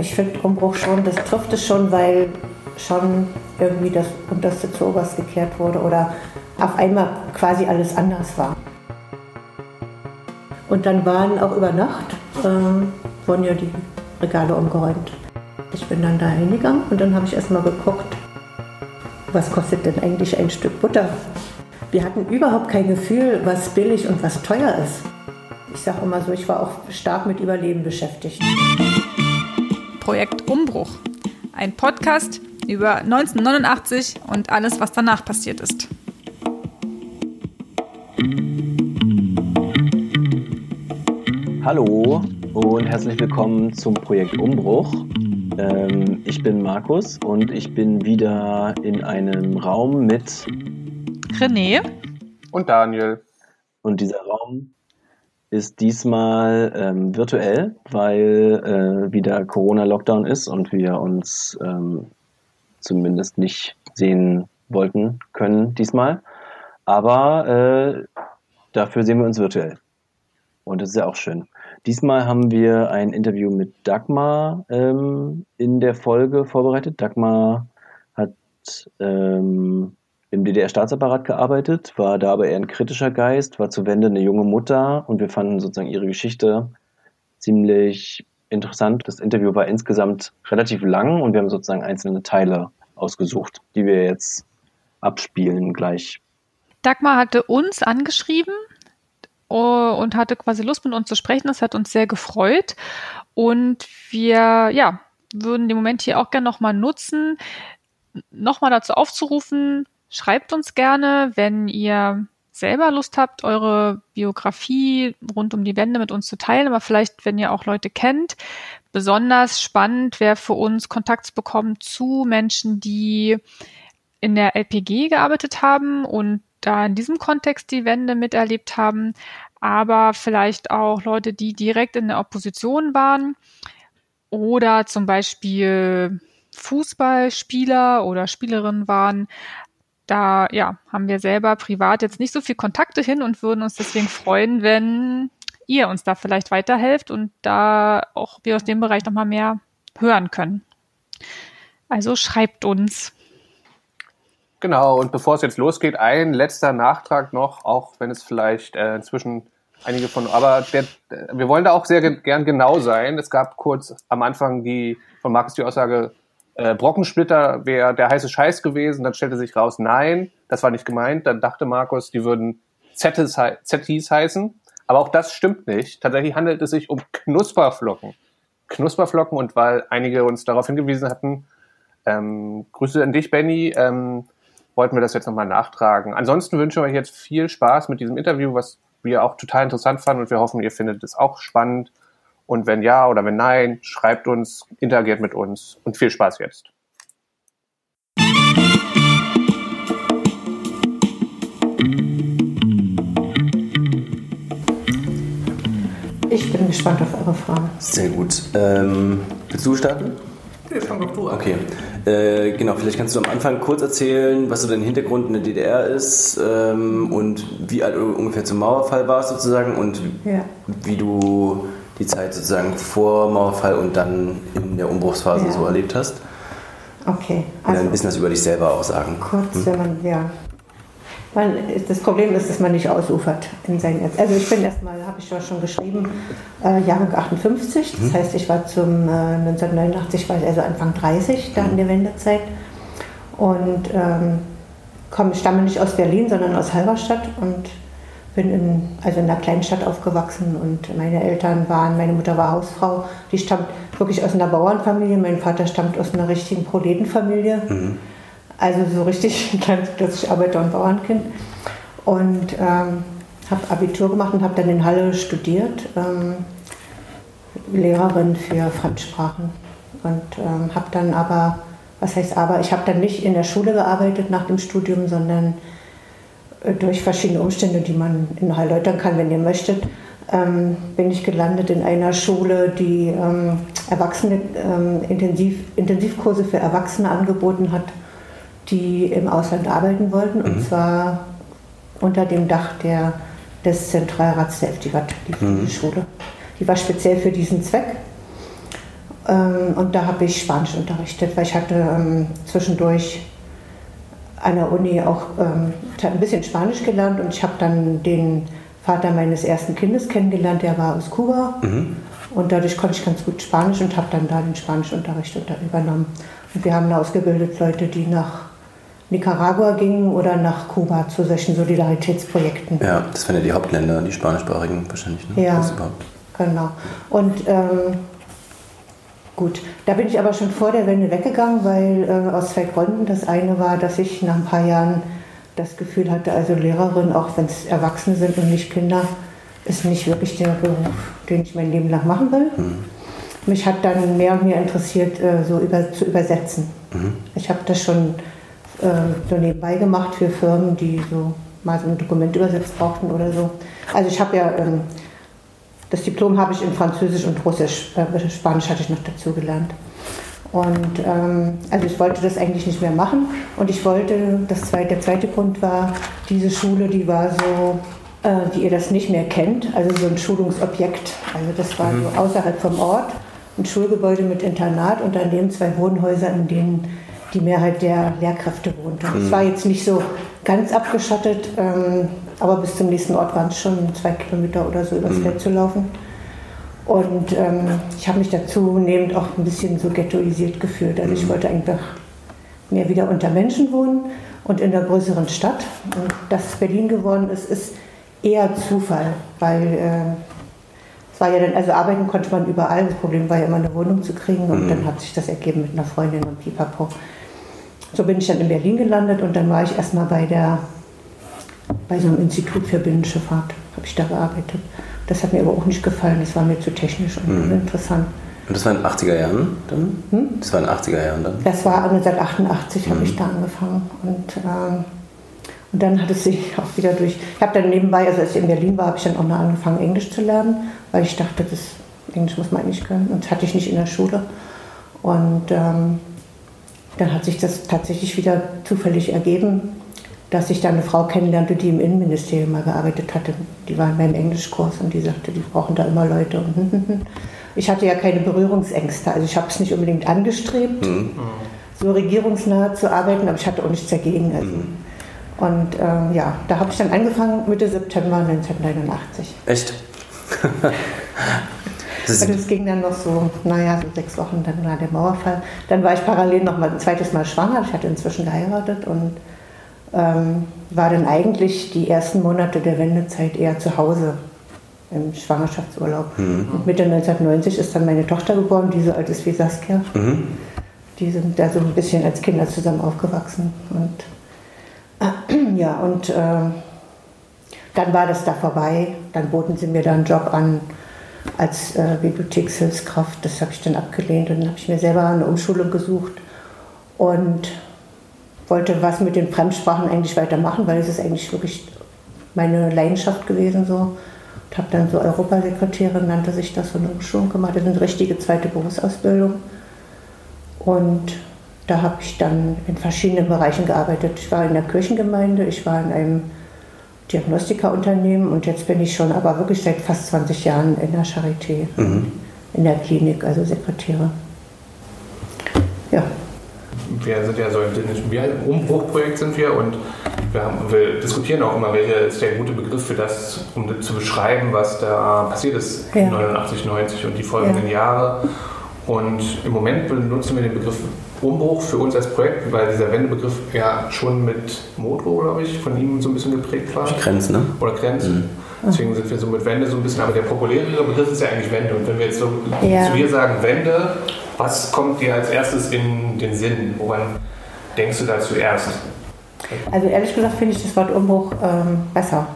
Ich finde Umbruch schon, das trifft es schon, weil schon irgendwie das Unterste zu Oberst gekehrt wurde oder auf einmal quasi alles anders war. Und dann waren auch über Nacht, äh, wurden ja die Regale umgeräumt. Ich bin dann da hingegangen und dann habe ich erstmal geguckt, was kostet denn eigentlich ein Stück Butter? Wir hatten überhaupt kein Gefühl, was billig und was teuer ist. Ich sage immer so, ich war auch stark mit Überleben beschäftigt. Projekt Umbruch. Ein Podcast über 1989 und alles, was danach passiert ist. Hallo und herzlich willkommen zum Projekt Umbruch. Ähm, ich bin Markus und ich bin wieder in einem Raum mit René und Daniel. Und dieser Raum ist diesmal ähm, virtuell, weil äh, wieder Corona-Lockdown ist und wir uns ähm, zumindest nicht sehen wollten können diesmal. Aber äh, dafür sehen wir uns virtuell. Und das ist ja auch schön. Diesmal haben wir ein Interview mit Dagmar ähm, in der Folge vorbereitet. Dagmar hat ähm, im DDR-Staatsapparat gearbeitet, war da aber eher ein kritischer Geist, war zu Wende eine junge Mutter und wir fanden sozusagen ihre Geschichte ziemlich interessant. Das Interview war insgesamt relativ lang und wir haben sozusagen einzelne Teile ausgesucht, die wir jetzt abspielen gleich. Dagmar hatte uns angeschrieben Oh, und hatte quasi Lust mit uns zu sprechen. Das hat uns sehr gefreut. Und wir, ja, würden den Moment hier auch gerne nochmal nutzen, nochmal dazu aufzurufen, schreibt uns gerne, wenn ihr selber Lust habt, eure Biografie rund um die Wände mit uns zu teilen, aber vielleicht, wenn ihr auch Leute kennt. Besonders spannend wäre für uns, Kontakt zu bekommen zu Menschen, die in der LPG gearbeitet haben und da in diesem Kontext die Wende miterlebt haben, aber vielleicht auch Leute, die direkt in der Opposition waren oder zum Beispiel Fußballspieler oder Spielerinnen waren. Da ja, haben wir selber privat jetzt nicht so viel Kontakte hin und würden uns deswegen freuen, wenn ihr uns da vielleicht weiterhelft und da auch wir aus dem Bereich nochmal mehr hören können. Also schreibt uns. Genau, und bevor es jetzt losgeht, ein letzter Nachtrag noch, auch wenn es vielleicht äh, inzwischen einige von, aber der, wir wollen da auch sehr ge gern genau sein. Es gab kurz am Anfang die von Markus die Aussage, äh, Brockensplitter wäre der heiße Scheiß gewesen. Dann stellte sich raus, nein, das war nicht gemeint. Dann dachte Markus, die würden Zettis, heißen. Aber auch das stimmt nicht. Tatsächlich handelt es sich um Knusperflocken. Knusperflocken und weil einige uns darauf hingewiesen hatten, ähm, Grüße an dich, Benny, ähm, wollten wir das jetzt nochmal nachtragen. Ansonsten wünschen wir euch jetzt viel Spaß mit diesem Interview, was wir auch total interessant fanden und wir hoffen, ihr findet es auch spannend. Und wenn ja oder wenn nein, schreibt uns, interagiert mit uns und viel Spaß jetzt. Ich bin gespannt auf eure Fragen. Sehr gut. Ähm, willst du starten? Nee, fang doch du an. Okay. Äh, genau, vielleicht kannst du am Anfang kurz erzählen, was so dein Hintergrund in der DDR ist ähm, und wie alt du ungefähr zum Mauerfall warst sozusagen und ja. wie du die Zeit sozusagen vor Mauerfall und dann in der Umbruchsphase ja. so erlebt hast. Okay. Also und ein bisschen was über dich selber auch sagen. Kurz, hm? wenn man, ja. Man, das Problem ist, dass man nicht ausufert in seinen Netz. Also ich bin erstmal, habe ich schon geschrieben, äh, Jahrgang 58. Das mhm. heißt, ich war zum äh, 1989, war ich also Anfang 30, da mhm. in der Wendezeit. Und ähm, komme, stamme nicht aus Berlin, sondern aus Halberstadt und bin in, also in einer Kleinstadt aufgewachsen und meine Eltern waren, meine Mutter war Hausfrau, die stammt wirklich aus einer Bauernfamilie, mein Vater stammt aus einer richtigen Proletenfamilie. Mhm. Also so richtig klassisch Arbeiter- und Bauernkind. Und ähm, habe Abitur gemacht und habe dann in Halle studiert, ähm, Lehrerin für Fremdsprachen. Und ähm, habe dann aber, was heißt aber, ich habe dann nicht in der Schule gearbeitet nach dem Studium, sondern durch verschiedene Umstände, die man erläutern kann, wenn ihr möchtet, ähm, bin ich gelandet in einer Schule, die ähm, Erwachsene, ähm, Intensiv, Intensivkurse für Erwachsene angeboten hat die im Ausland arbeiten wollten, mhm. und zwar unter dem Dach der, des Zentralrats der FDWAT, die mhm. Schule. Die war speziell für diesen Zweck. Ähm, und da habe ich Spanisch unterrichtet, weil ich hatte ähm, zwischendurch an der Uni auch ähm, ein bisschen Spanisch gelernt und ich habe dann den Vater meines ersten Kindes kennengelernt, der war aus Kuba. Mhm. Und dadurch konnte ich ganz gut Spanisch und habe dann da den Spanischunterricht übernommen. Und wir haben da ausgebildet Leute, die nach Nicaragua gingen oder nach Kuba zu solchen Solidaritätsprojekten. Ja, das waren ja die Hauptländer, die spanischsprachigen wahrscheinlich. Ne? Ja, genau. Und ähm, gut, da bin ich aber schon vor der Wende weggegangen, weil äh, aus zwei Gründen. Das eine war, dass ich nach ein paar Jahren das Gefühl hatte, also Lehrerin, auch wenn es Erwachsene sind und nicht Kinder, ist nicht wirklich der Beruf, den ich mein Leben lang machen will. Mhm. Mich hat dann mehr und mehr interessiert, äh, so über, zu übersetzen. Mhm. Ich habe das schon äh, so nebenbei gemacht für Firmen, die so mal so ein Dokument übersetzt brauchten oder so. Also ich habe ja, ähm, das Diplom habe ich in Französisch und Russisch, äh, Spanisch hatte ich noch dazu gelernt. Und ähm, also ich wollte das eigentlich nicht mehr machen. Und ich wollte, das zweite, der zweite Grund war, diese Schule, die war so, äh, die ihr das nicht mehr kennt, also so ein Schulungsobjekt. Also das war mhm. so außerhalb vom Ort, ein Schulgebäude mit Internat und daneben zwei Wohnhäuser, in denen die Mehrheit der Lehrkräfte wohnte. Es mhm. war jetzt nicht so ganz abgeschottet, ähm, aber bis zum nächsten Ort waren es schon zwei Kilometer oder so übers mhm. Feld zu laufen. Und ähm, ich habe mich dazu nehmend auch ein bisschen so ghettoisiert gefühlt. Also ich mhm. wollte einfach mehr wieder unter Menschen wohnen und in einer größeren Stadt. Und dass es Berlin geworden ist, ist eher Zufall, weil äh, es war ja dann, also arbeiten konnte man überall. Das Problem war ja immer eine Wohnung zu kriegen und mhm. dann hat sich das ergeben mit einer Freundin und Pipapo. So bin ich dann in Berlin gelandet und dann war ich erstmal bei der bei so einem Institut für Binnenschifffahrt, habe ich da gearbeitet. Das hat mir aber auch nicht gefallen, das war mir zu technisch und mhm. interessant. Und das war in den 80er Jahren dann? Hm? Das war in den 80er Jahren dann? Das war 1988 mhm. habe ich da angefangen. Und, ähm, und dann hat es sich auch wieder durch. Ich habe dann nebenbei, also als ich in Berlin war, habe ich dann auch noch angefangen, Englisch zu lernen, weil ich dachte, das Englisch muss man eigentlich können. Und das hatte ich nicht in der Schule. Und ähm, dann hat sich das tatsächlich wieder zufällig ergeben, dass ich da eine Frau kennenlernte, die im Innenministerium mal gearbeitet hatte. Die war in meinem Englischkurs und die sagte, die brauchen da immer Leute. Und ich hatte ja keine Berührungsängste, also ich habe es nicht unbedingt angestrebt, mhm. so regierungsnah zu arbeiten, aber ich hatte auch nichts dagegen. Also. Mhm. Und ähm, ja, da habe ich dann angefangen Mitte September 1989. Echt? Das, also das ging dann noch so, naja, so sechs Wochen, dann war der Mauerfall. Dann war ich parallel noch mal ein zweites Mal schwanger. Ich hatte inzwischen geheiratet und ähm, war dann eigentlich die ersten Monate der Wendezeit eher zu Hause im Schwangerschaftsurlaub. Mhm. Und Mitte 1990 ist dann meine Tochter geboren, die so alt ist wie Saskia. Mhm. Die sind da so ein bisschen als Kinder zusammen aufgewachsen. Und äh, ja, und äh, dann war das da vorbei. Dann boten sie mir da einen Job an als äh, Bibliothekshilfskraft. Das habe ich dann abgelehnt und dann habe ich mir selber eine Umschulung gesucht und wollte was mit den Fremdsprachen eigentlich weitermachen, weil es ist eigentlich wirklich meine Leidenschaft gewesen so. Und habe dann so Europasekretärin, nannte sich das, so eine Umschulung gemacht. Das ist eine richtige zweite Berufsausbildung. Und da habe ich dann in verschiedenen Bereichen gearbeitet. Ich war in der Kirchengemeinde, ich war in einem Diagnostikerunternehmen und jetzt bin ich schon aber wirklich seit fast 20 Jahren in der Charité, mhm. in der Klinik, also Sekretäre. Ja. Wir sind ja so im Umbruchprojekt sind wir und wir, haben, wir, diskutieren auch immer, welcher ist der gute Begriff für das, um zu beschreiben, was da passiert ist ja. 89, 90 und die folgenden ja. Jahre. Und im Moment benutzen wir den Begriff Umbruch für uns als Projekt, weil dieser Wendebegriff ja schon mit Moto, glaube ich, von ihm so ein bisschen geprägt war. Grenzen, ne? Oder Grenzen. Mhm. Deswegen sind wir so mit Wende so ein bisschen, aber der populärere Begriff ist ja eigentlich Wende. Und wenn wir jetzt so ja. zu dir sagen Wende, was kommt dir als erstes in den Sinn? Woran denkst du da zuerst? Also ehrlich gesagt finde ich das Wort Umbruch ähm, besser.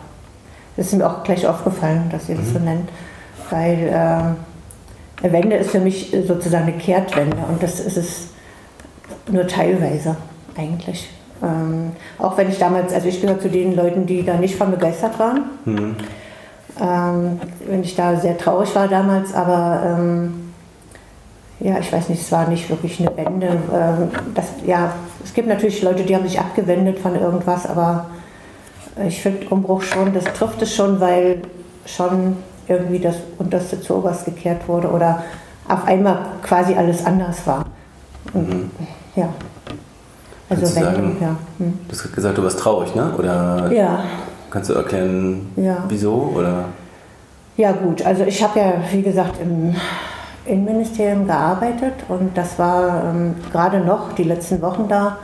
Das ist mir auch gleich aufgefallen, dass ihr das so mhm. nennt. Weil äh, eine Wende ist für mich sozusagen eine Kehrtwende und das ist es nur teilweise eigentlich. Ähm, auch wenn ich damals, also ich gehöre zu den Leuten, die da nicht von begeistert waren. Mhm. Ähm, wenn ich da sehr traurig war damals, aber ähm, ja, ich weiß nicht, es war nicht wirklich eine Wende. Ähm, das, ja, es gibt natürlich Leute, die haben sich abgewendet von irgendwas, aber ich finde Umbruch schon, das trifft es schon, weil schon irgendwie das Unterste zu Oberst gekehrt wurde oder auf einmal quasi alles anders war. Und, Mhm. Ja. Also Kannst du wenn, sagen- ja. Hm. Du hast gesagt, du warst traurig, ne? Oder Ja, kannst du erklären, Ja. wieso? Oder? Ja gut, also ich habe ja, wie gesagt, im Innenministerium gearbeitet und das war ähm, gerade noch die letzten Wochen da.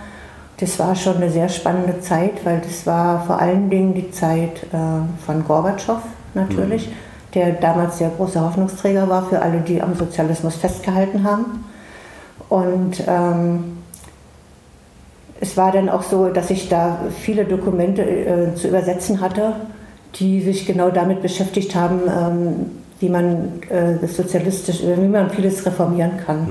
Das war schon eine sehr spannende Zeit, weil das war vor allen Dingen die Zeit äh, von Gorbatschow natürlich, der damals der große Hoffnungsträger war für alle, die am Sozialismus festgehalten haben. Und ähm, es war dann auch so, dass ich da viele Dokumente äh, zu übersetzen hatte, die sich genau damit beschäftigt haben, ähm, wie man äh, das sozialistisch, äh, wie man vieles reformieren kann.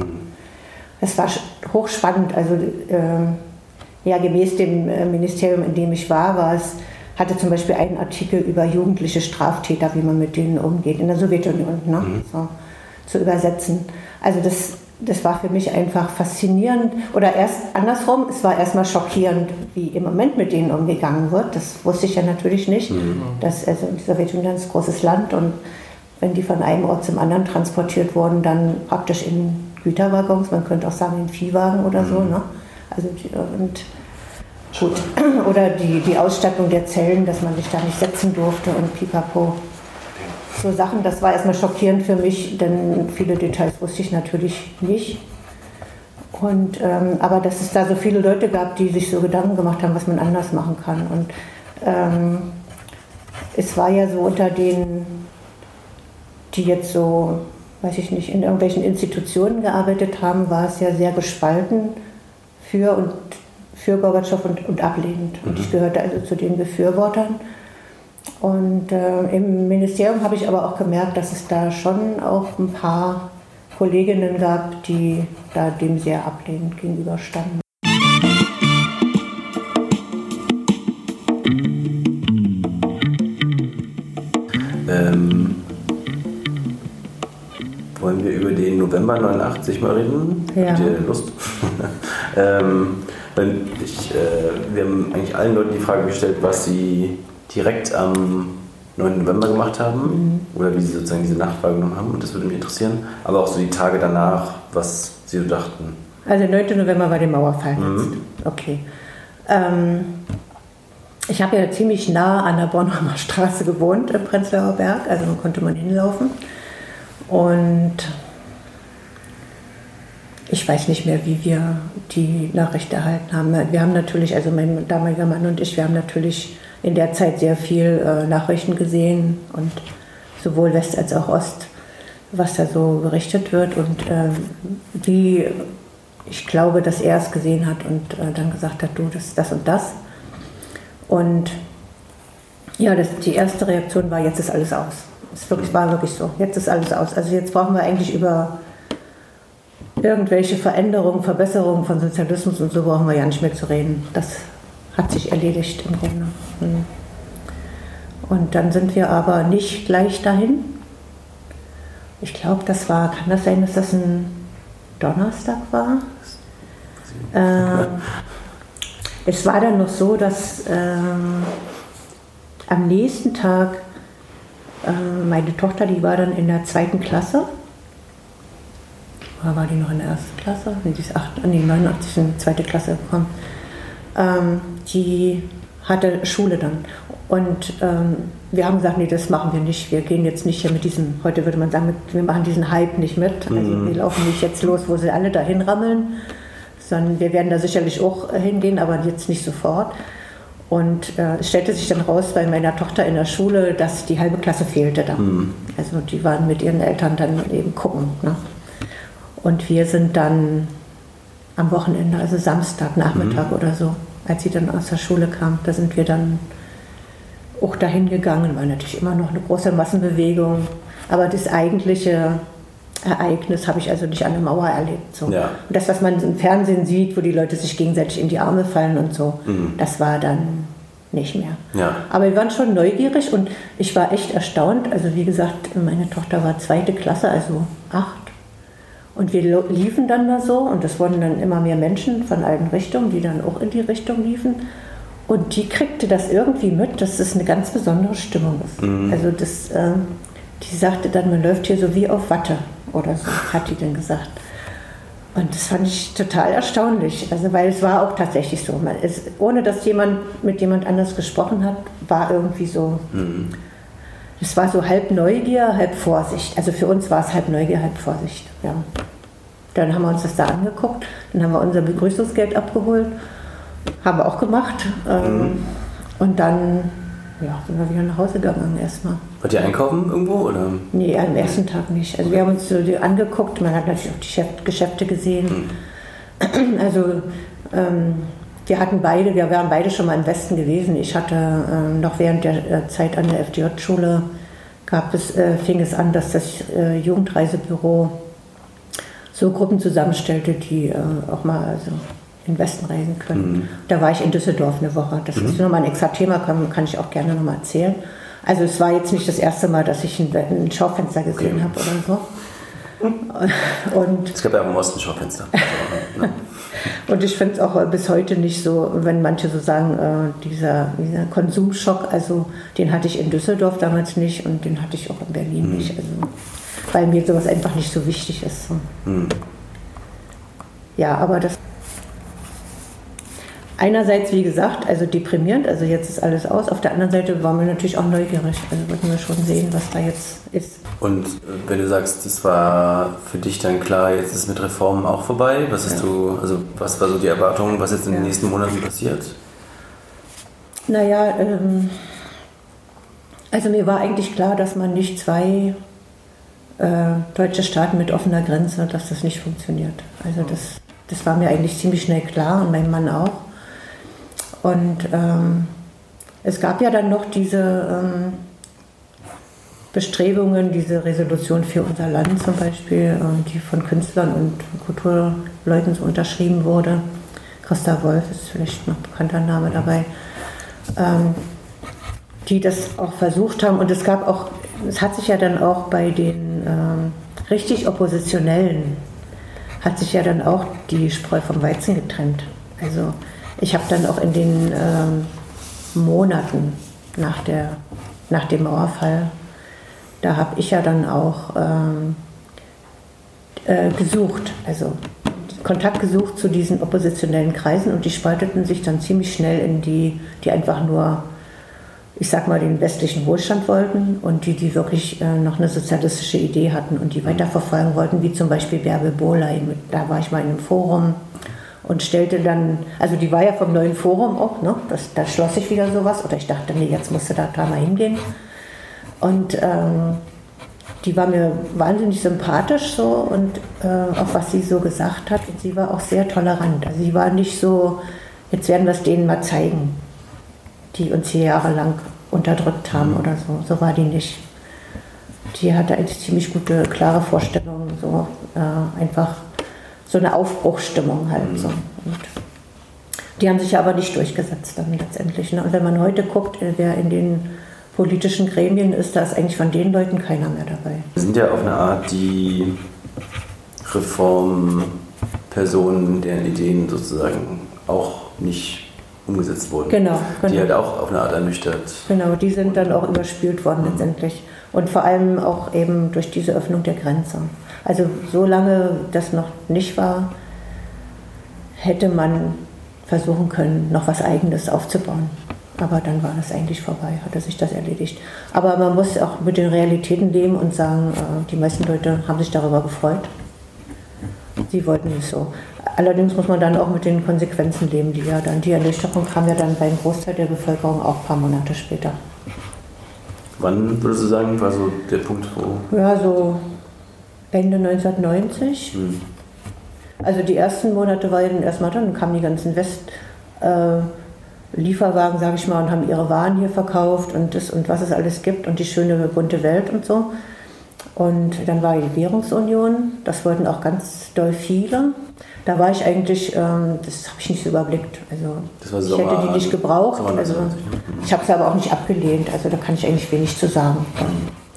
Es war hochspannend. Also äh, ja, gemäß dem äh, Ministerium, in dem ich war, war es hatte zum Beispiel einen Artikel über jugendliche Straftäter, wie man mit denen umgeht in der Sowjetunion, ne? so, zu übersetzen. Also das, das war für mich einfach faszinierend oder erst andersrum, es war erstmal schockierend, wie im Moment mit denen umgegangen wird. Das wusste ich ja natürlich nicht. Das, also die Sowjetunion ist ein großes Land und wenn die von einem Ort zum anderen transportiert wurden, dann praktisch in Güterwaggons, man könnte auch sagen in Viehwagen oder so. Ne? Also und gut. Oder die, die Ausstattung der Zellen, dass man sich da nicht setzen durfte und pipapo. So Sachen, das war erstmal schockierend für mich, denn viele Details wusste ich natürlich nicht. Und, ähm, aber dass es da so viele Leute gab, die sich so Gedanken gemacht haben, was man anders machen kann. Und ähm, es war ja so unter den, die jetzt so, weiß ich nicht, in irgendwelchen Institutionen gearbeitet haben, war es ja sehr gespalten für und für Gorbatschow und, und ablehnend. Und ich gehörte also zu den Befürwortern. Und äh, im Ministerium habe ich aber auch gemerkt, dass es da schon auch ein paar Kolleginnen gab, die da dem sehr ablehnend gegenüberstanden. Ähm, wollen wir über den November 89 mal reden? Ja. Habt ihr Lust? ähm, ich, äh, wir haben eigentlich allen Leuten die Frage gestellt, was sie direkt am 9. November gemacht haben oder wie sie sozusagen diese Nacht wahrgenommen haben. Und das würde mich interessieren. Aber auch so die Tage danach, was sie so dachten. Also 9. November war der Mauerfall jetzt. Okay. Ähm, ich habe ja ziemlich nah an der Bornholmer Straße gewohnt im Prenzlauer Berg, also da konnte man hinlaufen. Und ich weiß nicht mehr, wie wir die Nachricht erhalten haben. Wir haben natürlich, also mein damaliger Mann und ich, wir haben natürlich in der Zeit sehr viel äh, Nachrichten gesehen und sowohl West als auch Ost, was da so berichtet wird und ähm, wie ich glaube, dass er es gesehen hat und äh, dann gesagt hat, du, das, das und das. Und ja, das, die erste Reaktion war, jetzt ist alles aus. Es wirklich, war wirklich so, jetzt ist alles aus. Also jetzt brauchen wir eigentlich über irgendwelche Veränderungen, Verbesserungen von Sozialismus und so brauchen wir ja nicht mehr zu reden. Das hat sich erledigt im Grunde. Hm. Und dann sind wir aber nicht gleich dahin. Ich glaube, das war, kann das sein, dass das ein Donnerstag war? Ähm, es war dann noch so, dass ähm, am nächsten Tag äh, meine Tochter, die war dann in der zweiten Klasse. Oder war die noch in der ersten Klasse? Nee, die ist acht, nee, 89 in die zweite Klasse gekommen. Ähm, die hatte Schule dann. Und ähm, wir haben gesagt, nee, das machen wir nicht. Wir gehen jetzt nicht hier mit diesem, heute würde man sagen, mit, wir machen diesen Hype nicht mit. Also wir laufen nicht jetzt los, wo sie alle dahin rammeln, sondern wir werden da sicherlich auch hingehen, aber jetzt nicht sofort. Und äh, es stellte sich dann raus bei meiner Tochter in der Schule, dass die halbe Klasse fehlte da. Also die waren mit ihren Eltern dann eben gucken. Ne? Und wir sind dann am Wochenende, also Samstagnachmittag oder so, als sie dann aus der Schule kam, da sind wir dann auch dahin gegangen. War natürlich immer noch eine große Massenbewegung, aber das eigentliche Ereignis habe ich also nicht an der Mauer erlebt. So. Ja. Und das, was man im Fernsehen sieht, wo die Leute sich gegenseitig in die Arme fallen und so, das war dann nicht mehr. Ja. Aber wir waren schon neugierig und ich war echt erstaunt. Also wie gesagt, meine Tochter war zweite Klasse, also acht. Und wir liefen dann da so und es wurden dann immer mehr Menschen von allen Richtungen, die dann auch in die Richtung liefen. Und die kriegte das irgendwie mit, dass es eine ganz besondere Stimmung ist. Also das, ähm, die sagte dann, man läuft hier so wie auf Watte. oder so, hat die dann gesagt. Und das fand ich total erstaunlich, also weil es war auch tatsächlich so. Man ist, ohne dass jemand mit jemand anders gesprochen hat, war irgendwie so. Es war so halb Neugier, halb Vorsicht. Also für uns war es halb Neugier, halb Vorsicht. Ja. Dann haben wir uns das da angeguckt, dann haben wir unser Begrüßungsgeld abgeholt, haben wir auch gemacht. Ähm, Und dann ja, sind wir wieder nach Hause gegangen erstmal. Wart ihr einkaufen irgendwo? Oder? Nee, am ersten Tag nicht. Also wir haben uns so die angeguckt, man hat natürlich auch die Geschäft- Geschäfte gesehen. Also ähm, wir hatten beide, wir waren beide schon mal im Westen gewesen. Ich hatte ähm, noch während der äh, Zeit an der FDJ-Schule gab es, äh, fing es an, dass das äh, Jugendreisebüro so Gruppen zusammenstellte, die äh, auch mal also in den Westen reisen können. Da war ich in Düsseldorf eine Woche. Das ist nochmal ein extra Thema, kann, kann ich auch gerne nochmal erzählen. Also es war jetzt nicht das erste Mal, dass ich ein, ein Schaufenster gesehen Okay. habe oder so. Und Es gab ja auch im Osten Schaufenster. Und ich finde es auch äh, bis heute nicht so, wenn manche so sagen, äh, dieser, dieser Konsumschock, also den hatte ich in Düsseldorf damals nicht und den hatte ich auch in Berlin nicht. Also, weil mir sowas einfach nicht so wichtig ist. So. Ja, aber das. Einerseits, wie gesagt, also deprimierend, also jetzt ist alles aus. Auf der anderen Seite waren wir natürlich auch neugierig. Also wollten wir schon sehen, was da jetzt ist. Und äh, wenn du sagst, das war für dich dann klar, jetzt ist mit Reformen auch vorbei, was hast Ja. du, also was war so die Erwartung, was jetzt in den Ja. nächsten Monaten passiert? Naja, ähm, also mir war eigentlich klar, dass man nicht zwei äh, deutsche Staaten mit offener Grenze, dass das nicht funktioniert. Also das, das war mir eigentlich ziemlich schnell klar und meinem Mann auch. Und ähm, es gab ja dann noch diese ähm, Bestrebungen, diese Resolution für unser Land zum Beispiel, äh, die von Künstlern und Kulturleuten so unterschrieben wurde. Costa Wolf ist vielleicht noch ein bekannter Name dabei ähm, die das auch versucht haben. Und es gab auch, es hat sich ja dann auch bei den ähm, richtig Oppositionellen, hat sich ja dann auch die Spreu vom Weizen getrennt. Also ich habe dann auch in den ähm, Monaten nach, der, nach dem Mauerfall, da habe ich ja dann auch ähm, äh, gesucht, also Kontakt gesucht zu diesen oppositionellen Kreisen und die spalteten sich dann ziemlich schnell in die, die einfach nur, ich sag mal, den westlichen Wohlstand wollten und die, die wirklich äh, noch eine sozialistische Idee hatten und die weiterverfolgen wollten, wie zum Beispiel Bärbel Bohley. Mit- Da war ich mal in einem Forum und stellte dann, also die war ja vom neuen Forum auch, ne? das, da schloss ich wieder sowas oder ich dachte, nee, jetzt musst du da, da mal hingehen. Und ähm, die war mir wahnsinnig sympathisch so und äh, auch was sie so gesagt hat. Und sie war auch sehr tolerant. Also sie war nicht so, jetzt werden wir es denen mal zeigen, die uns hier jahrelang unterdrückt haben oder so. So war die nicht. Die hatte eigentlich ziemlich gute, klare Vorstellungen, so äh, einfach so eine Aufbruchsstimmung halt so. Und die haben sich aber nicht durchgesetzt dann letztendlich. Ne? Und wenn man heute guckt, äh, wer in den politischen Gremien ist, da ist eigentlich von den Leuten keiner mehr dabei. Wir sind ja auf eine Art die Reformpersonen, deren Ideen sozusagen auch nicht umgesetzt wurden. Genau, Die genau. halt auch auf eine Art ernüchtert. Genau, die sind dann auch überspült worden letztendlich. Und vor allem auch eben durch diese Öffnung der Grenze. Also solange das noch nicht war, hätte man versuchen können, noch was Eigenes aufzubauen. Aber dann war das eigentlich vorbei, hatte sich das erledigt. Aber man muss auch mit den Realitäten leben und sagen, äh, die meisten Leute haben sich darüber gefreut. Sie wollten es so. Allerdings muss man dann auch mit den Konsequenzen leben, die ja dann, die Ernüchterung kam ja dann beim Großteil der Bevölkerung auch ein paar Monate später. Wann würdest du sagen, war so der Punkt, wo. Ja, so Ende 1990. Hm. Also die ersten Monate war ja dann erstmal dann, kamen die ganzen West, äh, Lieferwagen, sage ich mal, und haben ihre Waren hier verkauft und das und was es alles gibt und die schöne bunte Welt und so. Und dann war die Währungsunion, das wollten auch ganz doll viele. Da war ich eigentlich, ähm, das habe ich nicht so überblickt. Also ich Sommer- hätte die nicht gebraucht. Sommer Also, 1990, ne? ich habe es aber auch nicht abgelehnt. Also da kann ich eigentlich wenig zu sagen.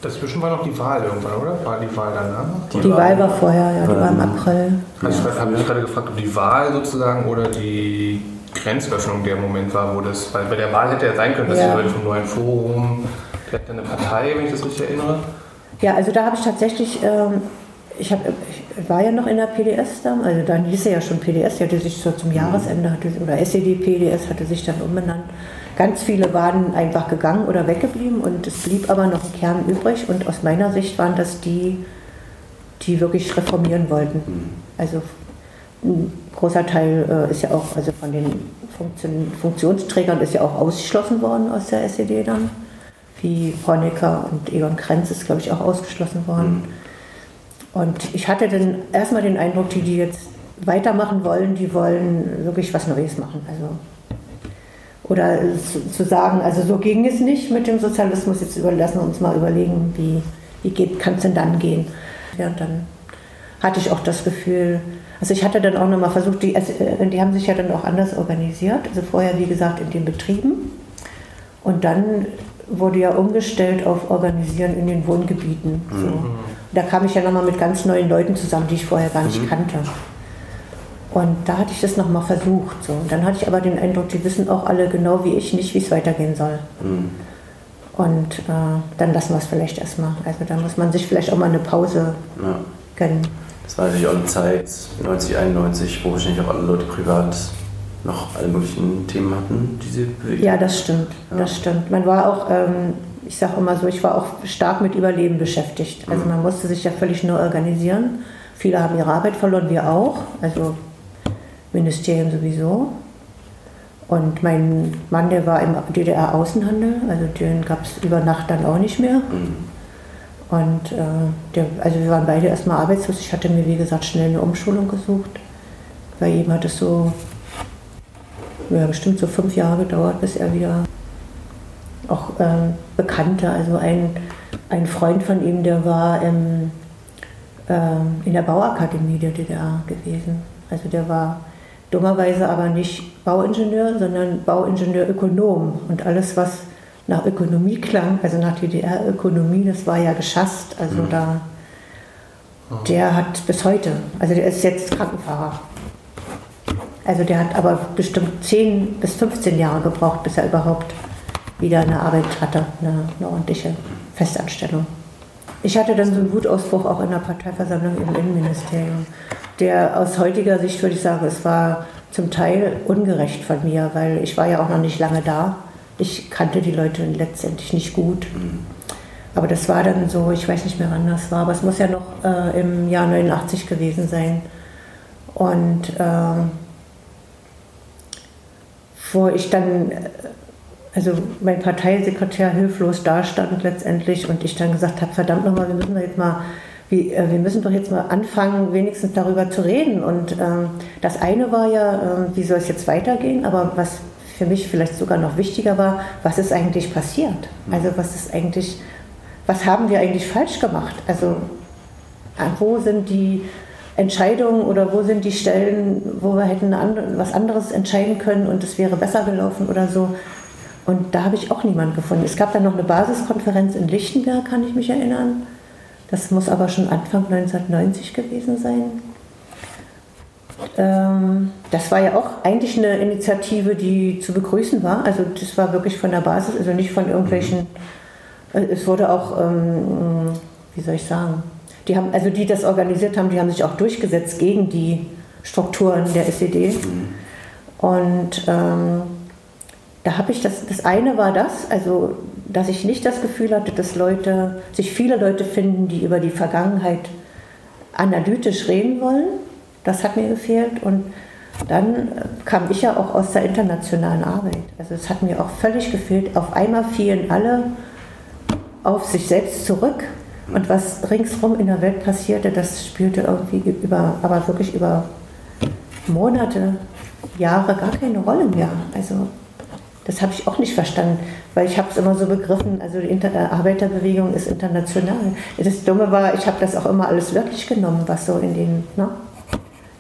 Dazwischen war noch die Wahl irgendwann, oder? War die Wahl danach? Die Wahl war vorher, ja, die war im April. Also ich habe mich gerade gefragt, ob die Wahl sozusagen oder die Grenzöffnung der Moment war, wo das, weil bei der Wahl hätte ja sein können, dass Ja. die Leute vom neuen Forum, die hatten eine Partei, wenn ich das richtig erinnere. Ja, also da habe ich tatsächlich ähm, ich, hab, ich war ja noch in der PDS da, also dann hieß er ja schon PDS, die hatte sich so zum Jahresende, hatte, oder SED PDS hatte sich dann umbenannt. Ganz viele waren einfach gegangen oder weggeblieben und es blieb aber noch ein Kern übrig und aus meiner Sicht waren das die, die wirklich reformieren wollten. Mhm. Also ein großer Teil äh, ist ja auch, also von den Funktion, Funktionsträgern ist ja auch ausgeschlossen worden aus der SED dann. Wie Honecker und Egon Krenz ist, glaube ich, auch ausgeschlossen worden. Und ich hatte dann erstmal den Eindruck, die, die jetzt weitermachen wollen, die wollen wirklich was Neues machen. Also, oder zu, sagen, also so ging es nicht mit dem Sozialismus, jetzt überlassen wir uns mal überlegen, wie, wie kann es denn dann gehen. Ja, und dann hatte ich auch das Gefühl, also ich hatte dann auch nochmal versucht, die, äh, die haben sich ja dann auch anders organisiert. Also vorher, wie gesagt, in den Betrieben. Und dann wurde ja umgestellt auf Organisieren in den Wohngebieten. So. Da kam ich ja nochmal mit ganz neuen Leuten zusammen, die ich vorher gar nicht kannte. Und da hatte ich das nochmal versucht. So. Und dann hatte ich aber den Eindruck, die wissen auch alle genau wie ich nicht, wie es weitergehen soll. Mhm. Und äh, dann lassen wir es vielleicht erstmal. Also da muss man sich vielleicht auch mal eine Pause Ja. gönnen. Das war natürlich auch eine Zeit, 90, 91, wo wahrscheinlich auch alle Leute privat noch alle möglichen Themen hatten, die sie bewegt Ja, das stimmt. Ja. Das stimmt. Man war auch, ähm, ich sage immer so, ich war auch stark mit Überleben beschäftigt. Also man musste sich ja völlig neu organisieren. Viele haben ihre Arbeit verloren, wir auch. Also Ministerien sowieso. Und mein Mann, der war im DDR-Außenhandel, also den gab es über Nacht dann auch nicht mehr. Mhm. Und äh, der, also wir waren beide erstmal arbeitslos. Ich hatte mir, wie gesagt, schnell eine Umschulung gesucht. Bei ihm hat es so, ja, bestimmt so fünf Jahre gedauert, bis er wieder auch ähm, Bekannte, also ein, ein Freund von ihm, der war im, ähm, in der Bauakademie der DDR gewesen. Also der war dummerweise aber nicht Bauingenieur, sondern Bauingenieurökonom. Und alles, was nach Ökonomie klang, also nach DDR-Ökonomie, das war ja geschasst. Also da, der hat bis heute, also der ist jetzt Krankenfahrer. Also der hat aber bestimmt 10 bis 15 Jahre gebraucht, bis er überhaupt wieder eine Arbeit hatte, eine, eine ordentliche Festanstellung. Ich hatte dann so einen Wutausbruch auch in der Parteiversammlung im Innenministerium, der aus heutiger Sicht würde ich sagen, es war zum Teil ungerecht von mir, weil ich war ja auch noch nicht lange da. Ich kannte die Leute letztendlich nicht gut. Aber das war dann so, ich weiß nicht mehr wann das war, aber es muss ja noch äh, im Jahr 89 gewesen sein. Und ähm, wo ich dann, äh, also mein Parteisekretär hilflos dastand letztendlich und ich dann gesagt habe, verdammt nochmal, wir müssen doch jetzt mal, wie, äh, wir müssen doch jetzt mal anfangen, wenigstens darüber zu reden. Und ähm, das eine war ja, ähm, wie soll es jetzt weitergehen, aber was für mich vielleicht sogar noch wichtiger war, was ist eigentlich passiert? Also was ist eigentlich, was haben wir eigentlich falsch gemacht? Also äh, wo sind die Entscheidungen oder wo sind die Stellen, wo wir hätten was anderes entscheiden können und es wäre besser gelaufen oder so. Und da habe ich auch niemanden gefunden. Es gab dann noch eine Basiskonferenz in Lichtenberg, kann ich mich erinnern. Das muss aber schon Anfang 1990 gewesen sein. Ähm, das war ja auch eigentlich eine Initiative, die zu begrüßen war. Also das war wirklich von der Basis, also nicht von irgendwelchen. äh, Es wurde auch, ähm, wie soll ich sagen, die haben, also die das organisiert haben, die haben sich auch durchgesetzt gegen die Strukturen der SED. Und ähm, da habe ich das, das eine war das, also dass ich nicht das Gefühl hatte, dass Leute, sich viele Leute finden, die über die Vergangenheit analytisch reden wollen. Das hat mir gefehlt. Und dann äh, kam ich ja auch aus der internationalen Arbeit. Also es hat mir auch völlig gefehlt. Auf einmal fielen alle auf sich selbst zurück. Und was ringsrum in der Welt passierte, das spielte irgendwie über, aber wirklich über Monate, Jahre gar keine Rolle mehr. Also das habe ich auch nicht verstanden, weil ich habe es immer so begriffen, also die Inter äh, Arbeiterbewegung ist international. Das Dumme war, ich habe das auch immer alles wörtlich genommen, was so in den, ne?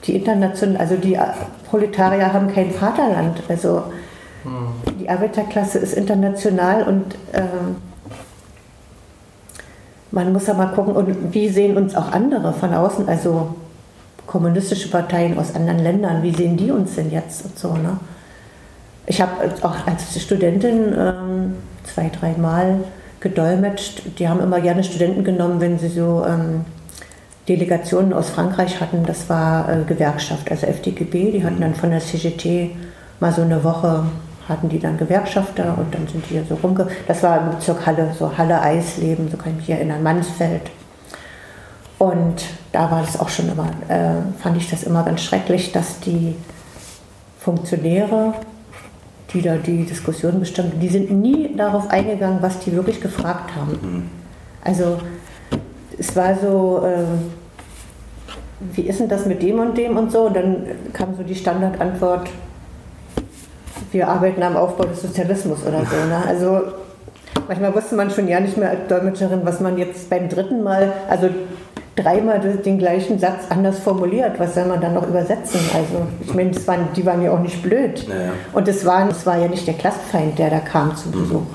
Die international, also die äh, Proletarier haben kein Vaterland, also die Arbeiterklasse ist international und ähm, man muss aber gucken, und wie sehen uns auch andere von außen, also kommunistische Parteien aus anderen Ländern, wie sehen die uns denn jetzt und so, ne? Ich habe auch als Studentin ähm, zwei, dreimal gedolmetscht. Die haben immer gerne Studenten genommen, wenn sie so ähm, Delegationen aus Frankreich hatten, das war äh, Gewerkschaft, also FDGB, die hatten dann von der CGT mal so eine Woche, hatten die dann Gewerkschafter und dann sind die ja so rumge... Das war im Bezirk Halle, so Halle Eisleben, so kann ich mich erinnern, Mansfeld. Und da war das auch schon immer, äh, fand ich das immer ganz schrecklich, dass die Funktionäre, die da die Diskussion bestimmt, die sind nie darauf eingegangen, was die wirklich gefragt haben. Also es war so, äh, wie ist denn das mit dem und dem und so? Und dann kam so die Standardantwort, wir arbeiten am Aufbau des Sozialismus oder so. Ne? Also manchmal wusste man schon ja nicht mehr als Dolmetscherin, was man jetzt beim dritten Mal, also dreimal den gleichen Satz anders formuliert. Was soll man dann noch übersetzen? Also, ich meine, das waren, die waren ja auch nicht blöd. Naja. Und es war, es war ja nicht der Klassenfeind, der da kam zum Besuch.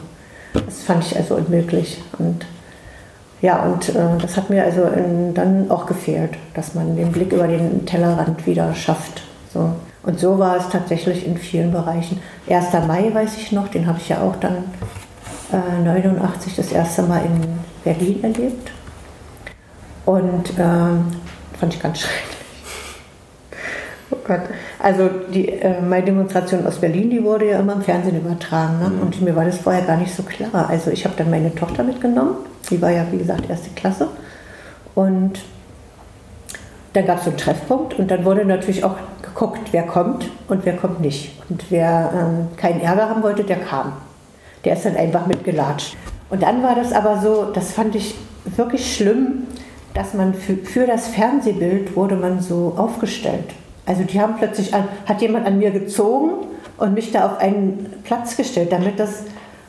Das fand ich also unmöglich. Und ja, und äh, das hat mir also in, dann auch gefehlt, dass man den Blick über den Tellerrand wieder schafft. So. Und so war es tatsächlich in vielen Bereichen. 1. Mai weiß ich noch, den habe ich ja auch dann äh, 89 das erste Mal in Berlin erlebt. Und ähm, fand ich ganz schrecklich. Oh Gott. Also die äh, meine Demonstration aus Berlin, die wurde ja immer im Fernsehen übertragen. Ne? Und mir war das vorher gar nicht so klar. Also ich habe dann meine Tochter mitgenommen. Die war ja, wie gesagt, erste Klasse. Und dann gab es so einen Treffpunkt und dann wurde natürlich auch geguckt, wer kommt und wer kommt nicht. Und wer ähm, keinen Ärger haben wollte, der kam. Der ist dann einfach mitgelatscht. Und dann war das aber so, das fand ich wirklich schlimm, dass man für, für das Fernsehbild wurde man so aufgestellt. Also die haben plötzlich, an, hat jemand an mir gezogen und mich da auf einen Platz gestellt, damit das,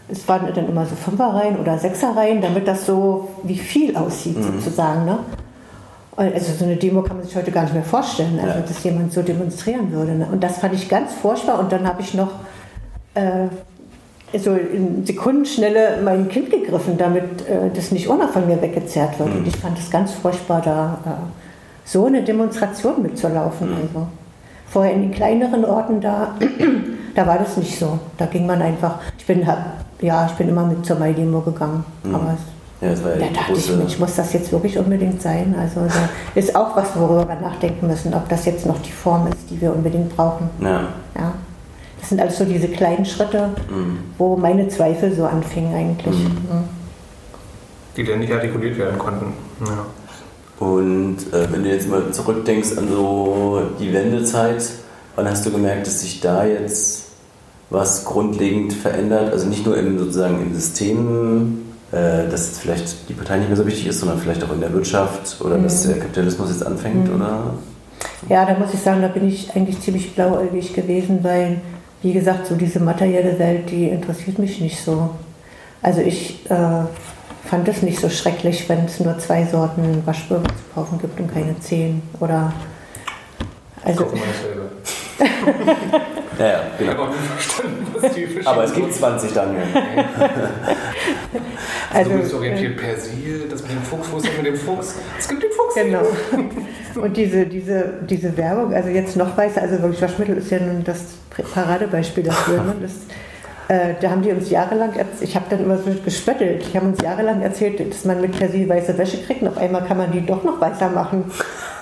es waren dann immer so Fünferreihen oder Sechserreihen, damit das so wie viel aussieht sozusagen. Ne? Also so eine Demo kann man sich heute gar nicht mehr vorstellen, also Ja. dass jemand so demonstrieren würde. Ne? Und das fand ich ganz furchtbar. Und dann habe ich noch äh, so in Sekundenschnelle mein Kind gegriffen, damit äh, das nicht noch von mir weggezerrt wird. Und ich fand es ganz furchtbar, da äh, so eine Demonstration mitzulaufen. Also. Vorher in den kleineren Orten, da, da war das nicht so. Da ging man einfach, ich bin, ja, ich bin immer mit zur Mai-Demo gegangen. Aber es, Ja, das war ja da dachte ich. Mensch, muss das jetzt wirklich unbedingt sein? Also da ist auch was, worüber wir nachdenken müssen, ob das jetzt noch die Form ist, die wir unbedingt brauchen. Ja. Ja. Das sind alles so diese kleinen Schritte, wo meine Zweifel so anfingen eigentlich. Mhm. Die dann nicht artikuliert werden konnten. Ja. Und äh, wenn du jetzt mal zurückdenkst an so die Wendezeit, wann hast du gemerkt, dass sich da jetzt was grundlegend verändert? Also nicht nur im sozusagen im System, dass jetzt vielleicht die Partei nicht mehr so wichtig ist, sondern vielleicht auch in der Wirtschaft oder dass der Kapitalismus jetzt anfängt, oder? Ja, da muss ich sagen, da bin ich eigentlich ziemlich blauäugig gewesen, weil, wie gesagt, so diese materielle Welt, die interessiert mich nicht so. Also ich äh, fand es nicht so schrecklich, wenn es nur zwei Sorten Waschbürger zu kaufen gibt und keine zehn. Oder also Guck mal Ja, ja, Ich habe genau. auch nie verstanden, was die verschiedenen Aber es gibt 20 dann. Also, also, du bist orientiert Persil, das mit dem Fuchs, wo ist das mit dem Fuchs? Es gibt den Fuchs. Genau. Und diese, diese, diese Werbung, also jetzt noch weißer, also wirklich Waschmittel ist ja nun das Paradebeispiel dafür. Ne? Das, äh, da haben die uns jahrelang, ich habe dann immer so gespöttelt, die haben uns jahrelang erzählt, dass man mit Persil weiße Wäsche kriegt und auf einmal kann man die doch noch weißer machen.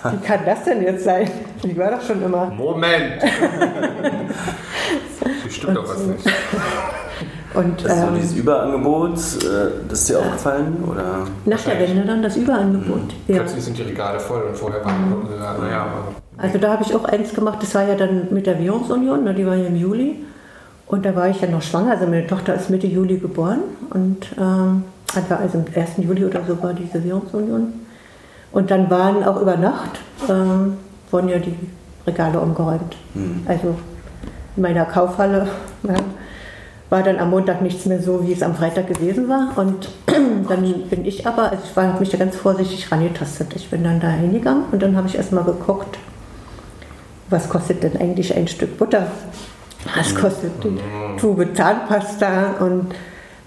Wie kann das denn jetzt sein? Die war doch schon immer. Moment! Hier stimmt doch was nicht. Und Das ist so dieses Überangebot, äh, das ist dir aufgefallen? Oder? nach der Wende dann das Überangebot. Ja. Plötzlich sind die Regale voll und vorher waren ja, naja, Also da habe ich auch eins gemacht, das war ja dann mit der Währungsunion, ne, die war ja im Juli. Und da war ich ja noch schwanger, also meine Tochter ist Mitte Juli geboren. Und ähm, also am 1. Juli oder so war diese Währungsunion. Und dann waren auch über Nacht, ähm, wurden ja die Regale umgeräumt. Also in meiner Kaufhalle ja, war dann am Montag nichts mehr so, wie es am Freitag gewesen war. Und dann bin ich aber, also ich habe mich da ganz vorsichtig rangetastet. Ich bin dann da hingegangen und dann habe ich erstmal geguckt, was kostet denn eigentlich ein Stück Butter? Was kostet die Tube Zahnpasta? Und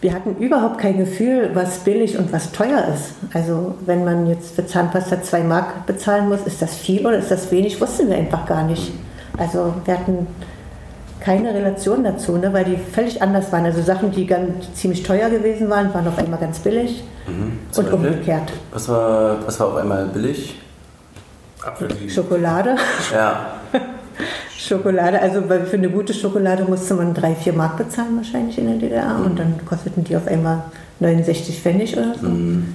wir hatten überhaupt kein Gefühl, was billig und was teuer ist. Also wenn man jetzt für Zahnpasta zwei Mark bezahlen muss, ist das viel oder ist das wenig, wussten wir einfach gar nicht. Also wir hatten keine Relation dazu, ne, weil die völlig anders waren. Also Sachen, die ganz ziemlich teuer gewesen waren, waren auf einmal ganz billig Zum und Beispiel? umgekehrt. Was war, was war auf einmal billig? Apfelsinen. Schokolade. Ja. Schokolade, also für eine gute Schokolade musste man drei, vier Mark bezahlen wahrscheinlich in der DDR und dann kosteten die auf einmal 69 Pfennig oder so. Mhm.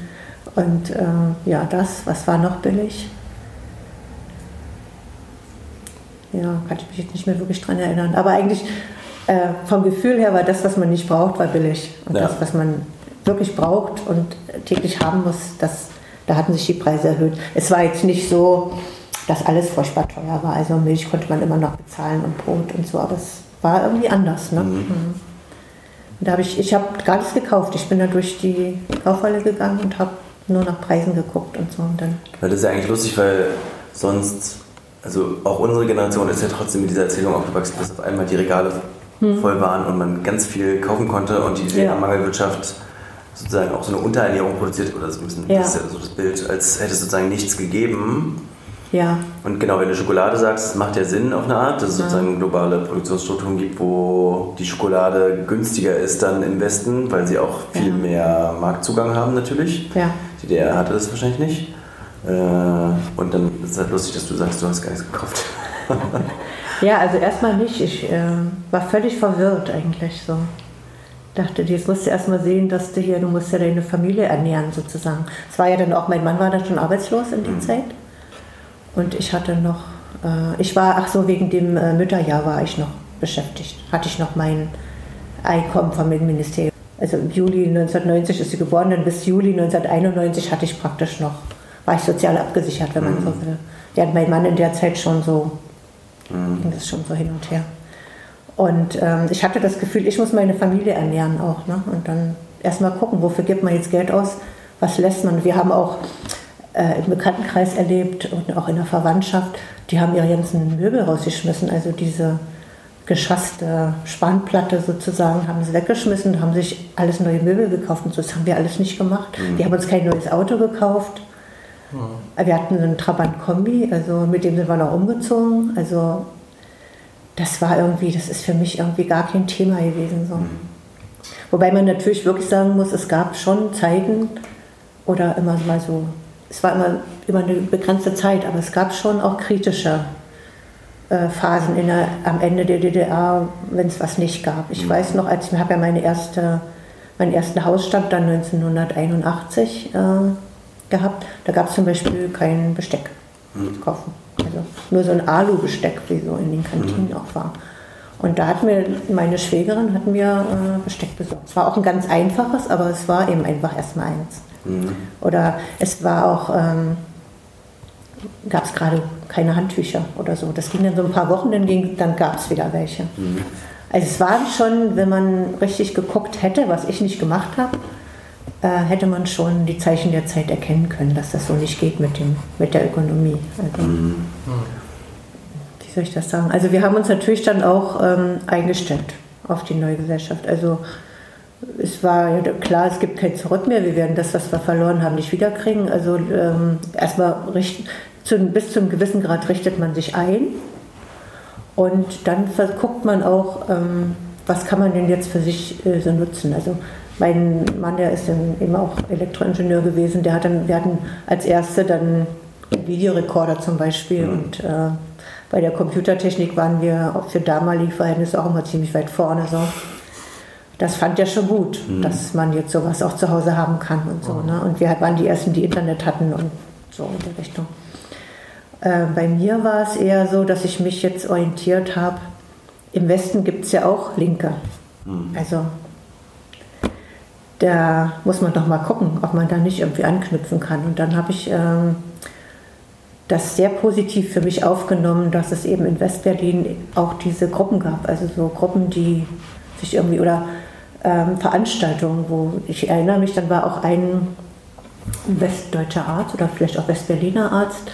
Und äh, ja, das, was war noch billig? Ja, kann ich mich jetzt nicht mehr wirklich dran erinnern. Aber eigentlich äh, vom Gefühl her war das, was man nicht braucht, war billig. Und Ja. das, was man wirklich braucht und täglich haben muss, das, da hatten sich die Preise erhöht. Es war jetzt nicht so, dass alles furchtbar teuer war. Also Milch konnte man immer noch bezahlen und Brot und so, aber es war irgendwie anders. Ne? Mhm. Und Da habe ich, ich habe gar nichts gekauft. Ich bin da durch die Kaufhalle gegangen und habe nur nach Preisen geguckt und so. Und dann, Weil das ist ja eigentlich lustig, weil sonst, also auch unsere Generation ist ja trotzdem mit dieser Erzählung aufgewachsen, dass auf einmal die Regale voll waren und man ganz viel kaufen konnte und die Hm. Ja. DDR-Mangelwirtschaft sozusagen auch so eine Unterernährung produziert oder so ein bisschen, Ja. das ist ja so das Bild, als hätte es sozusagen nichts gegeben. Ja, Und genau, wenn du Schokolade sagst, das macht ja Sinn auf eine Art, dass es sozusagen globale Produktionsstrukturen gibt, wo die Schokolade günstiger ist dann im Westen, weil sie auch viel Ja. mehr Marktzugang haben natürlich. ja. Die DDR hatte das wahrscheinlich nicht. Äh, und dann ist es halt lustig, dass du sagst, du hast gar nichts gekauft. Ja, also erstmal nicht. Ich äh, war völlig verwirrt eigentlich so. Dachte, jetzt musst du erstmal sehen, dass du hier, du musst ja deine Familie ernähren sozusagen. Es war ja dann auch, mein Mann war dann schon arbeitslos in die Zeit. Und ich hatte noch, äh, ich war, ach so, wegen dem äh, Mütterjahr war ich noch beschäftigt. Hatte ich noch mein Einkommen vom Ministerium. Also im Juli 1990 ist sie geboren, dann bis Juli 1991 hatte ich praktisch noch, war ich sozial abgesichert, wenn man so will. Ja, hat mein Mann in der Zeit schon so ging das schon so hin und her. Und ähm, ich hatte das Gefühl, ich muss meine Familie ernähren auch. Ne? Und dann erstmal gucken, wofür gibt man jetzt Geld aus, was lässt man. Wir haben auch äh, im Bekanntenkreis erlebt und auch in der Verwandtschaft, die haben ihre ganzen Möbel rausgeschmissen. Also diese geschasste Spanplatte sozusagen, haben sie weggeschmissen, haben sich alles neue Möbel gekauft und so. Das haben wir alles nicht gemacht. Wir haben uns kein neues Auto gekauft. Wir hatten einen Trabant-Kombi, also mit dem sind wir noch umgezogen. Also das war irgendwie, das ist für mich irgendwie gar kein Thema gewesen. So. Wobei man natürlich wirklich sagen muss, es gab schon Zeiten oder immer mal so, es war immer über eine begrenzte Zeit, aber es gab schon auch kritische äh, Phasen in der, am Ende der DDR, wenn es was nicht gab. Ich weiß noch, als ich habe ja meine erste, meinen ersten Hausstand dann 1981 äh, gehabt, da gab es zum Beispiel kein Besteck zu kaufen. Also nur so ein Alu-Besteck, wie so in den Kantinen auch war. Und da hat mir meine Schwägerin hat mir äh, Besteck besorgt. Es war auch ein ganz einfaches, aber es war eben einfach erstmal eins. Oder es war auch, ähm, gab es gerade keine Handtücher oder so. Das ging dann so ein paar Wochen, dann, ging- dann gab es wieder welche. Also es war schon, wenn man richtig geguckt hätte, was ich nicht gemacht habe, äh, hätte man schon die Zeichen der Zeit erkennen können, dass das so nicht geht mit, dem, mit der Ökonomie. Also, Wie soll ich das sagen? Also wir haben uns natürlich dann auch ähm, eingestellt auf die neue Gesellschaft. Also es war ja klar, es gibt kein Zurück mehr. Wir werden das, was wir verloren haben, nicht wiederkriegen. Also ähm, erstmal richten, zu, bis zu einem gewissen Grad richtet man sich ein. Und dann guckt man auch, ähm, was kann man denn jetzt für sich äh, so nutzen. Also mein Mann, der ist dann eben auch Elektroingenieur gewesen, der hat dann, wir hatten als erste dann Videorekorder zum Beispiel und äh, bei der Computertechnik waren wir auch für damalige Verhältnisse auch immer ziemlich weit vorne. So. Das fand er schon gut, dass man jetzt sowas auch zu Hause haben kann und so. Ne? Und wir waren die Ersten, die Internet hatten und so in die Richtung. Äh, bei mir war es eher so, dass ich mich jetzt orientiert habe. Im Westen gibt es ja auch Linke. Also da muss man doch mal gucken, ob man da nicht irgendwie anknüpfen kann. Und dann habe ich ähm, das sehr positiv für mich aufgenommen, dass es eben in Westberlin auch diese Gruppen gab. Also so Gruppen, die sich irgendwie oder ähm, Veranstaltungen, wo ich erinnere mich, dann war auch ein westdeutscher Arzt oder vielleicht auch Westberliner Arzt,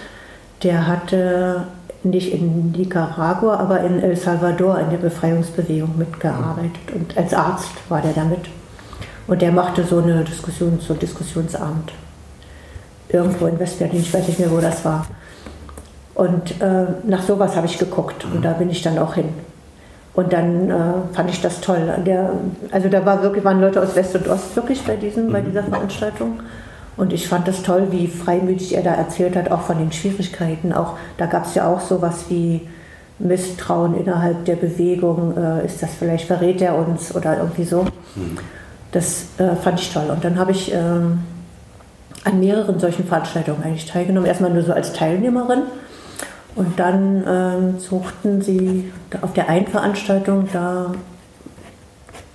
der hatte nicht in Nicaragua, aber in El Salvador in der Befreiungsbewegung mitgearbeitet und als Arzt war der damit. Und der machte so eine Diskussion, so Diskussionsabend. Irgendwo in Westberlin, ich weiß nicht mehr, wo das war. Und äh, nach sowas habe ich geguckt und da bin ich dann auch hin. Und dann äh, fand ich das toll. Der, also da war wirklich, waren Leute aus West und Ost wirklich bei, diesem, bei dieser Veranstaltung. Und ich fand es toll, wie freimütig er da erzählt hat, auch von den Schwierigkeiten. Auch, da gab es ja auch sowas wie Misstrauen innerhalb der Bewegung. Äh, ist das vielleicht, verrät er uns oder irgendwie so. Mhm. Das äh, fand ich toll. Und dann habe ich ähm, an mehreren solchen Veranstaltungen eigentlich teilgenommen. Erstmal nur so als Teilnehmerin. Und dann ähm, suchten sie auf der einen Veranstaltung, da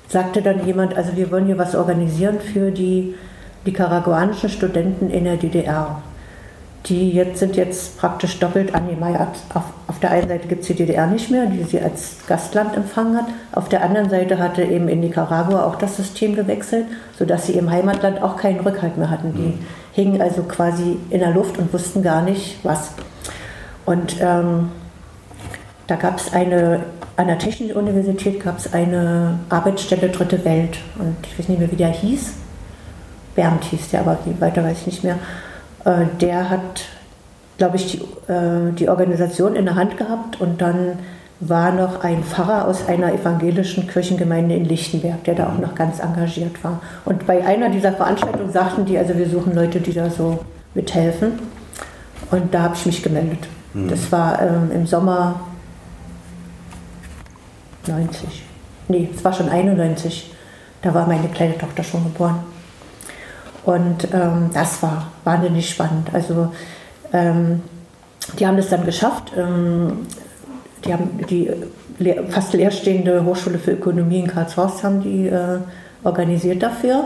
sagte dann jemand, also wir wollen hier was organisieren für die nicaraguanischen Studenten in der DDR. Die jetzt sind jetzt praktisch doppelt angemeiert. Auf, auf der einen Seite gibt es die DDR nicht mehr, die sie als Gastland empfangen hat. Auf der anderen Seite hatte eben in Nicaragua auch das System gewechselt, sodass sie im Heimatland auch keinen Rückhalt mehr hatten. Die mhm. hingen also quasi in der Luft und wussten gar nicht, was. Und ähm, da gab es eine, an der Technischen Universität gab es eine Arbeitsstelle Dritte Welt. Und ich weiß nicht mehr, wie der hieß. Bernd hieß der, aber weiter weiß ich nicht mehr. Äh, der hat, glaube ich, die, äh, die Organisation in der Hand gehabt und dann war noch ein Pfarrer aus einer evangelischen Kirchengemeinde in Lichtenberg, der da auch noch ganz engagiert war. Und bei einer dieser Veranstaltungen sagten die, also wir suchen Leute, die da so mithelfen. Und da habe ich mich gemeldet. Mhm. Das war ähm, im Sommer 90. Nee, es war schon 91. Da war meine kleine Tochter schon geboren. Und ähm, das war wahnsinnig spannend. Also ähm, die haben das dann geschafft. Ähm, die haben die leer, fast leerstehende Hochschule für Ökonomie in Karlshorst haben die äh, organisiert dafür.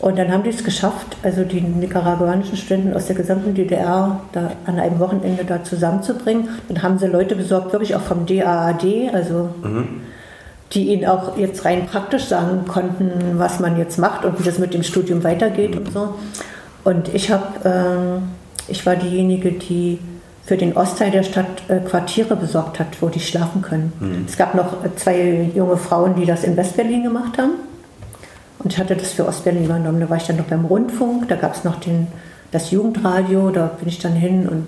Und dann haben die es geschafft, also die nicaraguanischen Studenten aus der gesamten DDR da an einem Wochenende da zusammenzubringen. Dann haben sie Leute besorgt, wirklich auch vom DAAD, also mhm die ihnen auch jetzt rein praktisch sagen konnten, was man jetzt macht und wie das mit dem Studium weitergeht und so. Und ich habe, äh, ich war diejenige, die für den Ostteil der Stadt äh, Quartiere besorgt hat, wo die schlafen können. Mhm. Es gab noch zwei junge Frauen, die das in Westberlin gemacht haben. Und ich hatte das für Ostberlin übernommen. Da war ich dann noch beim Rundfunk, da gab es noch den, das Jugendradio, da bin ich dann hin und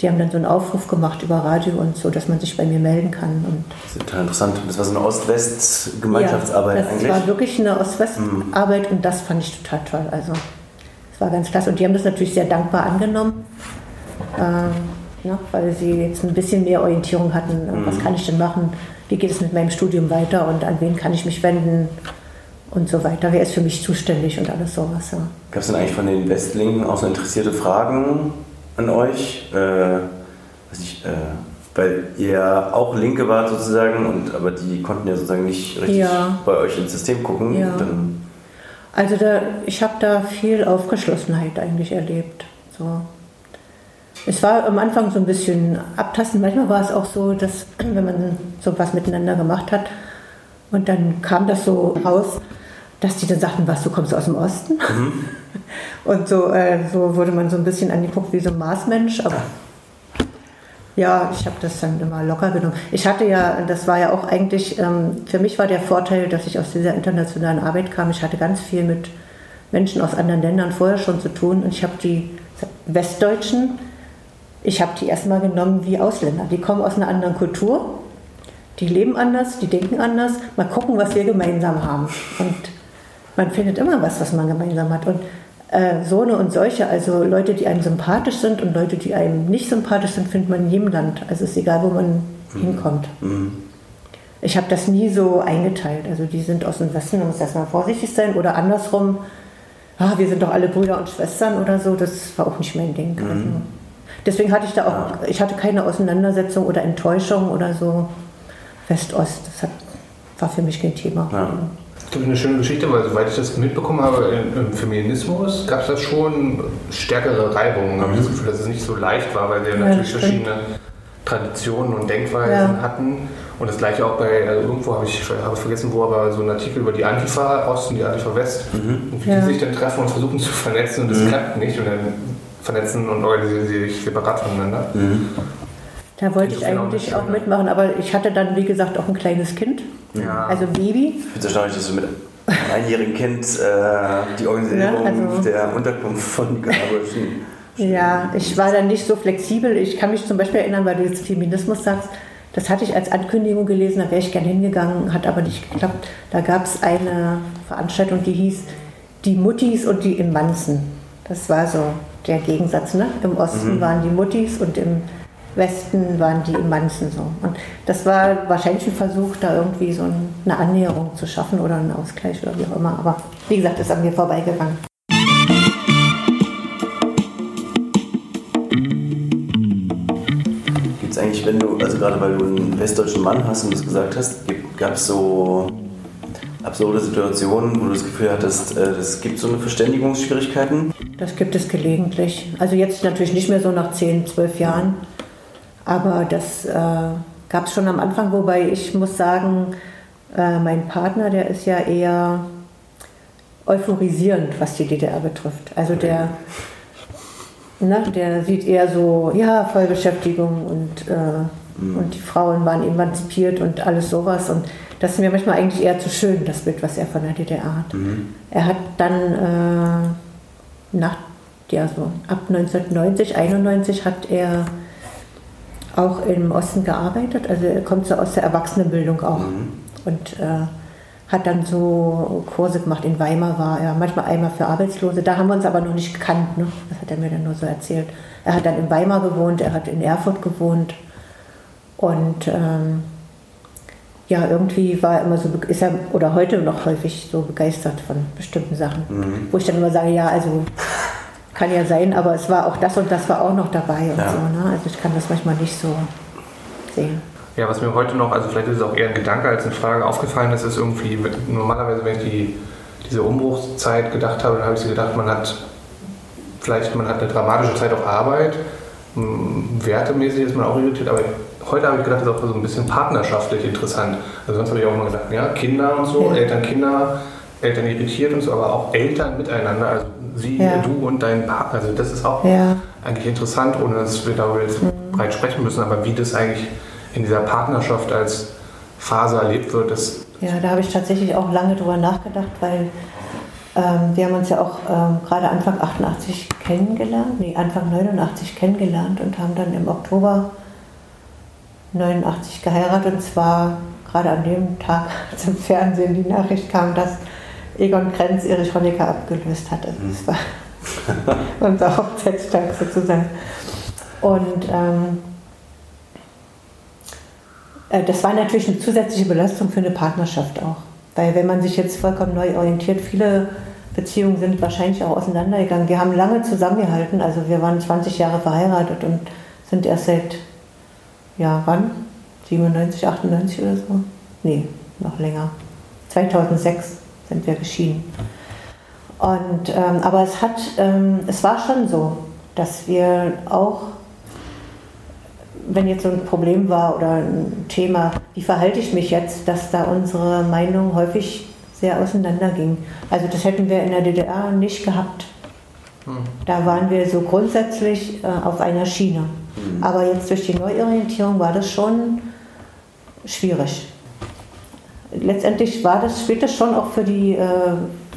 die haben dann so einen Aufruf gemacht über Radio und so, dass man sich bei mir melden kann. Und das ist total interessant. Das war so eine Ost-West-Gemeinschaftsarbeit ja, das eigentlich? Das war wirklich eine Ost-West-Arbeit mhm. und das fand ich total toll. Also, es war ganz klasse. Und die haben das natürlich sehr dankbar angenommen, ähm, ja, weil sie jetzt ein bisschen mehr Orientierung hatten. Mhm. Was kann ich denn machen? Wie geht es mit meinem Studium weiter und an wen kann ich mich wenden? Und so weiter. Wer ist für mich zuständig und alles sowas. Ja. Gab es denn eigentlich von den Westlingen auch so interessierte Fragen an euch. Äh, ich, äh, weil ihr auch Linke wart sozusagen, und, aber die konnten ja sozusagen nicht richtig ja. bei euch ins System gucken. Ja. also da, ich habe da viel Aufgeschlossenheit eigentlich erlebt. So. Es war am Anfang so ein bisschen abtasten. Manchmal war es auch so, dass wenn man so was miteinander gemacht hat und dann kam das so raus, dass die dann sagten, was, du kommst aus dem Osten? Mhm. Und so, äh, so wurde man so ein bisschen angeguckt wie so ein Marsmensch. Aber ja, ich habe das dann immer locker genommen. Ich hatte ja, das war ja auch eigentlich, ähm, für mich war der Vorteil, dass ich aus dieser internationalen Arbeit kam. Ich hatte ganz viel mit Menschen aus anderen Ländern vorher schon zu tun. Und ich habe die Westdeutschen, ich habe die erstmal genommen wie Ausländer. Die kommen aus einer anderen Kultur. Die leben anders, die denken anders. Mal gucken, was wir gemeinsam haben. Und man findet immer was, was man gemeinsam hat. Und äh, so eine und solche, also Leute, die einem sympathisch sind und Leute, die einem nicht sympathisch sind, findet man in jedem Land. Also es ist egal, wo man mhm. hinkommt. Mhm. Ich habe das nie so eingeteilt. Also die sind aus dem Westen, da muss erstmal vorsichtig sein. Oder andersrum, ah, wir sind doch alle Brüder und Schwestern oder so. Das war auch nicht mein Ding. Mhm. Also deswegen hatte ich da auch, ich hatte keine Auseinandersetzung oder Enttäuschung oder so. West-Ost, das hat, war für mich kein Thema. Ja. Das ist eine schöne Geschichte, weil soweit ich das mitbekommen habe, im Feminismus gab es da schon stärkere Reibungen. Habe ich das Gefühl, dass es nicht so leicht war, weil wir ja, natürlich verschiedene Traditionen und Denkweisen ja. hatten. Und das gleiche auch bei, also irgendwo habe ich, habe vergessen wo, aber so ein Artikel über die Antifa Ost und die Antifa West. Mhm. Und wie ja. die sich dann treffen und versuchen zu vernetzen und das mhm. klappt nicht. Und dann vernetzen und organisieren sie sich separat voneinander. Mhm. Da wollte ich eigentlich auch mitmachen, aber ich hatte dann, wie gesagt, auch ein kleines Kind. Ja. Also Baby. Ich finde es erstaunlich, dass du mit einem einjährigen Kind äh, die Organisierung ja, also der Unterkunft von nicaraguischen. Ja, ich war dann nicht so flexibel. Ich kann mich zum Beispiel erinnern, weil du jetzt Feminismus sagst, das hatte ich als Ankündigung gelesen, da wäre ich gerne hingegangen, hat aber nicht geklappt. Da gab es eine Veranstaltung, die hieß Die Muttis und die Inmanzen. Das war so der Gegensatz. Ne? Im Osten mhm. waren die Muttis und im Westen waren die Manzen so. Und das war wahrscheinlich ein Versuch, da irgendwie so eine Annäherung zu schaffen oder einen Ausgleich oder wie auch immer. Aber wie gesagt, ist an mir vorbeigegangen. Gibt es eigentlich, wenn du, also gerade weil du einen westdeutschen Mann hast und das gesagt hast, gab es so absurde Situationen, wo du das Gefühl hattest, äh, es gibt so eine Verständigungsschwierigkeiten? Das gibt es gelegentlich. Also jetzt natürlich nicht mehr so nach 10, 12 Jahren. Aber das äh, gab es schon am Anfang, wobei ich muss sagen, äh, mein Partner, der ist ja eher euphorisierend, was die DDR betrifft. Also der, ne, der sieht eher so, ja, Vollbeschäftigung und, äh, mhm. und die Frauen waren emanzipiert und alles sowas. Und das ist mir manchmal eigentlich eher zu schön, das Bild, was er von der DDR hat. Mhm. Er hat dann äh, nach, ja, so ab 1990, 91 hat er auch im Osten gearbeitet. Also er kommt so aus der Erwachsenenbildung auch. Mhm. Und äh, hat dann so Kurse gemacht. In Weimar war er manchmal einmal für Arbeitslose. Da haben wir uns aber noch nicht gekannt. Ne? Das hat er mir dann nur so erzählt. Er hat dann in Weimar gewohnt, er hat in Erfurt gewohnt. Und ähm, ja, irgendwie war er immer so, ist er oder heute noch häufig so begeistert von bestimmten Sachen. Mhm. Wo ich dann immer sage, ja, also kann ja sein, aber es war auch das und das war auch noch dabei und ja. so. Ne? Also ich kann das manchmal nicht so sehen. Ja, was mir heute noch, also vielleicht ist es auch eher ein Gedanke als eine Frage aufgefallen ist, ist irgendwie, normalerweise, wenn ich die, diese Umbruchszeit gedacht habe, dann habe ich sie gedacht, man hat vielleicht, man hat eine dramatische Zeit auf Arbeit, wertemäßig ist man auch irritiert, aber heute habe ich gedacht, das ist auch so ein bisschen partnerschaftlich interessant. Also sonst habe ich auch immer gedacht, ja, Kinder und so, ja. Eltern, Kinder, Eltern irritiert und so, aber auch Eltern miteinander, also sie, ja. du und dein Partner. Also das ist auch ja. eigentlich interessant, ohne dass wir darüber jetzt mhm. breit sprechen müssen, aber wie das eigentlich in dieser Partnerschaft als Phase erlebt wird, das. Ja, da habe ich tatsächlich auch lange drüber nachgedacht, weil ähm, wir haben uns ja auch ähm, gerade Anfang 88 kennengelernt, nee, Anfang 89 kennengelernt und haben dann im Oktober 89 geheiratet und zwar gerade an dem Tag, als im Fernsehen die Nachricht kam, dass Egon Krenz Erich Honecker abgelöst hat. Also das war unser Hochzeitstag sozusagen. Und ähm, äh, das war natürlich eine zusätzliche Belastung für eine Partnerschaft auch. Weil wenn man sich jetzt vollkommen neu orientiert, viele Beziehungen sind wahrscheinlich auch auseinandergegangen. Wir haben lange zusammengehalten, also wir waren 20 Jahre verheiratet und sind erst seit, ja wann? 97, 98 oder so? Nee, noch länger. 2006 sind wir geschieden. Und, ähm, aber es, hat, ähm, es war schon so, dass wir auch, wenn jetzt so ein Problem war oder ein Thema, wie verhalte ich mich jetzt, dass da unsere Meinung häufig sehr auseinanderging. Also das hätten wir in der DDR nicht gehabt. Hm. Da waren wir so grundsätzlich äh, auf einer Schiene. Hm. Aber jetzt durch die Neuorientierung war das schon schwierig letztendlich war das, spielt das schon auch für die, äh,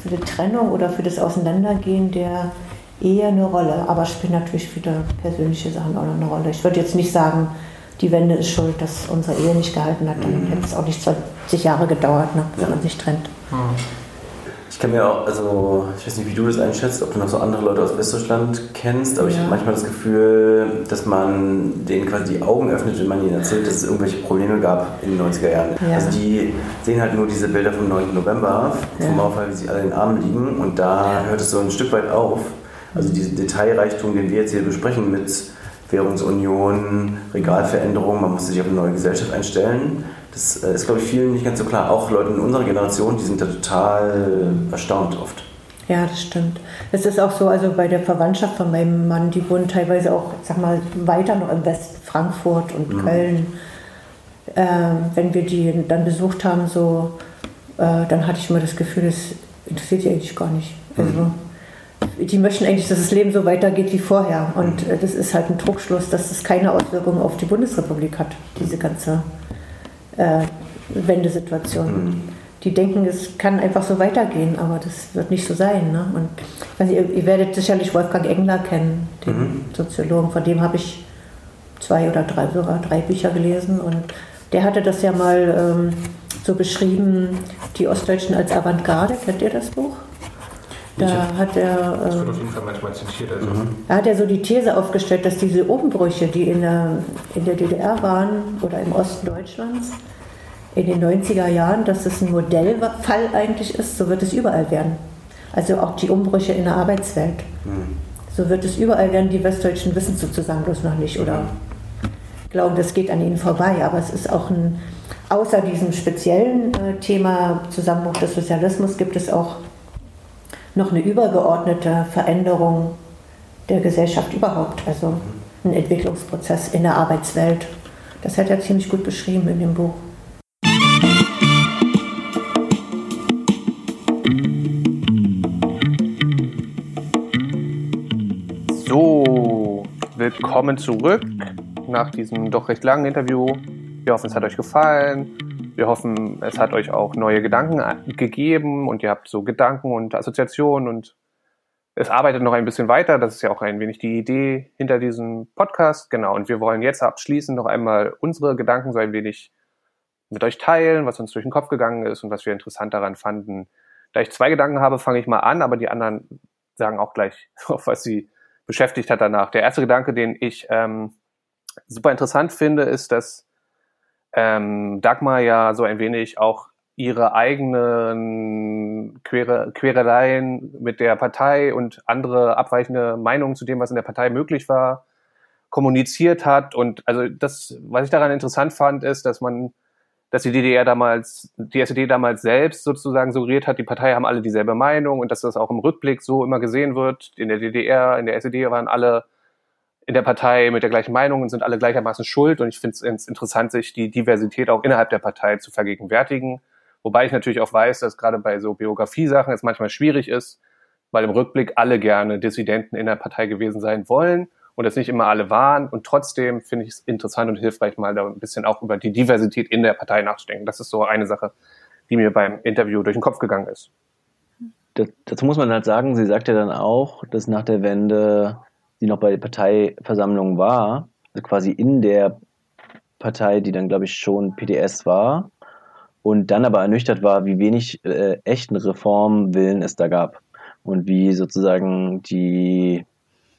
für die Trennung oder für das Auseinandergehen der Ehe eine Rolle. Aber spielt natürlich viele persönliche Sachen auch noch eine Rolle. Ich würde jetzt nicht sagen, die Wende ist schuld, dass unsere Ehe nicht gehalten hat. Dann hätte es auch nicht 20 Jahre gedauert, ne, bis man sich trennt. Mhm kann mir auch, also ich weiß nicht, wie du das einschätzt, ob du noch so andere Leute aus Westdeutschland kennst, aber ja. ich habe manchmal das Gefühl, dass man denen quasi die Augen öffnet, wenn man ihnen erzählt, dass es irgendwelche Probleme gab in den 90er Jahren. Ja. Also die sehen halt nur diese Bilder vom 9. November, vom ja. Mauerfall, wie sie alle in den Armen liegen und da hört es so ein Stück weit auf. Also diesen Detailreichtum, den wir jetzt hier besprechen mit Währungsunion, Regalveränderung, man muss sich auf eine neue Gesellschaft einstellen das äh, ist, glaube ich, vielen nicht ganz so klar. Auch Leute in unserer Generation, die sind da total erstaunt oft. Ja, das stimmt. Es ist auch so, also bei der Verwandtschaft von meinem Mann, die wohnen teilweise auch, sag mal, weiter noch im West Frankfurt und mhm. Köln. Äh, wenn wir die dann besucht haben, so, äh, dann hatte ich immer das Gefühl, das interessiert die eigentlich gar nicht. Also, mhm. die möchten eigentlich, dass das Leben so weitergeht wie vorher. Und mhm. das ist halt ein Druckschluss, dass das keine Auswirkungen auf die Bundesrepublik hat, diese ganze äh, Wendesituation. Mhm. Die denken, es kann einfach so weitergehen, aber das wird nicht so sein. Ne? Und also ihr, ihr, werdet sicherlich Wolfgang Engler kennen, den mhm. Soziologen, von dem habe ich zwei oder drei, sogar drei Bücher gelesen. Und der hatte das ja mal ähm, so beschrieben, die Ostdeutschen als Avantgarde. Kennt ihr das Buch? Da hat er, Das wird auf jeden Fall manchmal zitiert. Also da hat er so die These aufgestellt, dass diese Umbrüche, die in der, in der DDR waren oder im Osten Deutschlands in den 90er Jahren, dass das ein Modellfall eigentlich ist, so wird es überall werden. Also auch die Umbrüche in der Arbeitswelt. So wird es überall werden, die Westdeutschen wissen sozusagen bloß noch nicht oder glauben, das geht an ihnen vorbei. Aber es ist auch ein, außer diesem speziellen äh, Thema Zusammenbruch des Sozialismus, gibt es auch noch eine übergeordnete Veränderung der Gesellschaft überhaupt. Also ein Entwicklungsprozess in der Arbeitswelt. Das hat er ziemlich gut beschrieben in dem Buch. So, willkommen zurück nach diesem doch recht langen Interview. Wir hoffen, es hat euch gefallen. Wir hoffen, es hat euch auch neue Gedanken gegeben und ihr habt so Gedanken und Assoziationen und es arbeitet noch ein bisschen weiter. Das ist ja auch ein wenig die Idee hinter diesem Podcast. Genau. Und wir wollen jetzt abschließend noch einmal unsere Gedanken so ein wenig mit euch teilen, was uns durch den Kopf gegangen ist und was wir interessant daran fanden. Da ich zwei Gedanken habe, fange ich mal an, aber die anderen sagen auch gleich, was sie beschäftigt hat danach. Der erste Gedanke, den ich ähm, super interessant finde, ist, dass ähm, Dagmar ja so ein wenig auch ihre eigenen Quere, Quereleien mit der Partei und andere abweichende Meinungen zu dem, was in der Partei möglich war, kommuniziert hat. Und also das, was ich daran interessant fand, ist, dass man, dass die DDR damals, die SED damals selbst sozusagen suggeriert hat, die Partei haben alle dieselbe Meinung und dass das auch im Rückblick so immer gesehen wird. In der DDR, in der SED waren alle in der Partei mit der gleichen Meinung und sind alle gleichermaßen schuld. Und ich finde es interessant, sich die Diversität auch innerhalb der Partei zu vergegenwärtigen. Wobei ich natürlich auch weiß, dass gerade bei so Biografiesachen es manchmal schwierig ist, weil im Rückblick alle gerne Dissidenten in der Partei gewesen sein wollen und es nicht immer alle waren. Und trotzdem finde ich es interessant und hilfreich, mal da ein bisschen auch über die Diversität in der Partei nachzudenken. Das ist so eine Sache, die mir beim Interview durch den Kopf gegangen ist. Dazu muss man halt sagen, sie sagt ja dann auch, dass nach der Wende sie noch bei der Parteiversammlung war, also quasi in der Partei, die dann, glaube ich, schon PDS war, und dann aber ernüchtert war, wie wenig äh, echten Reformwillen es da gab und wie sozusagen die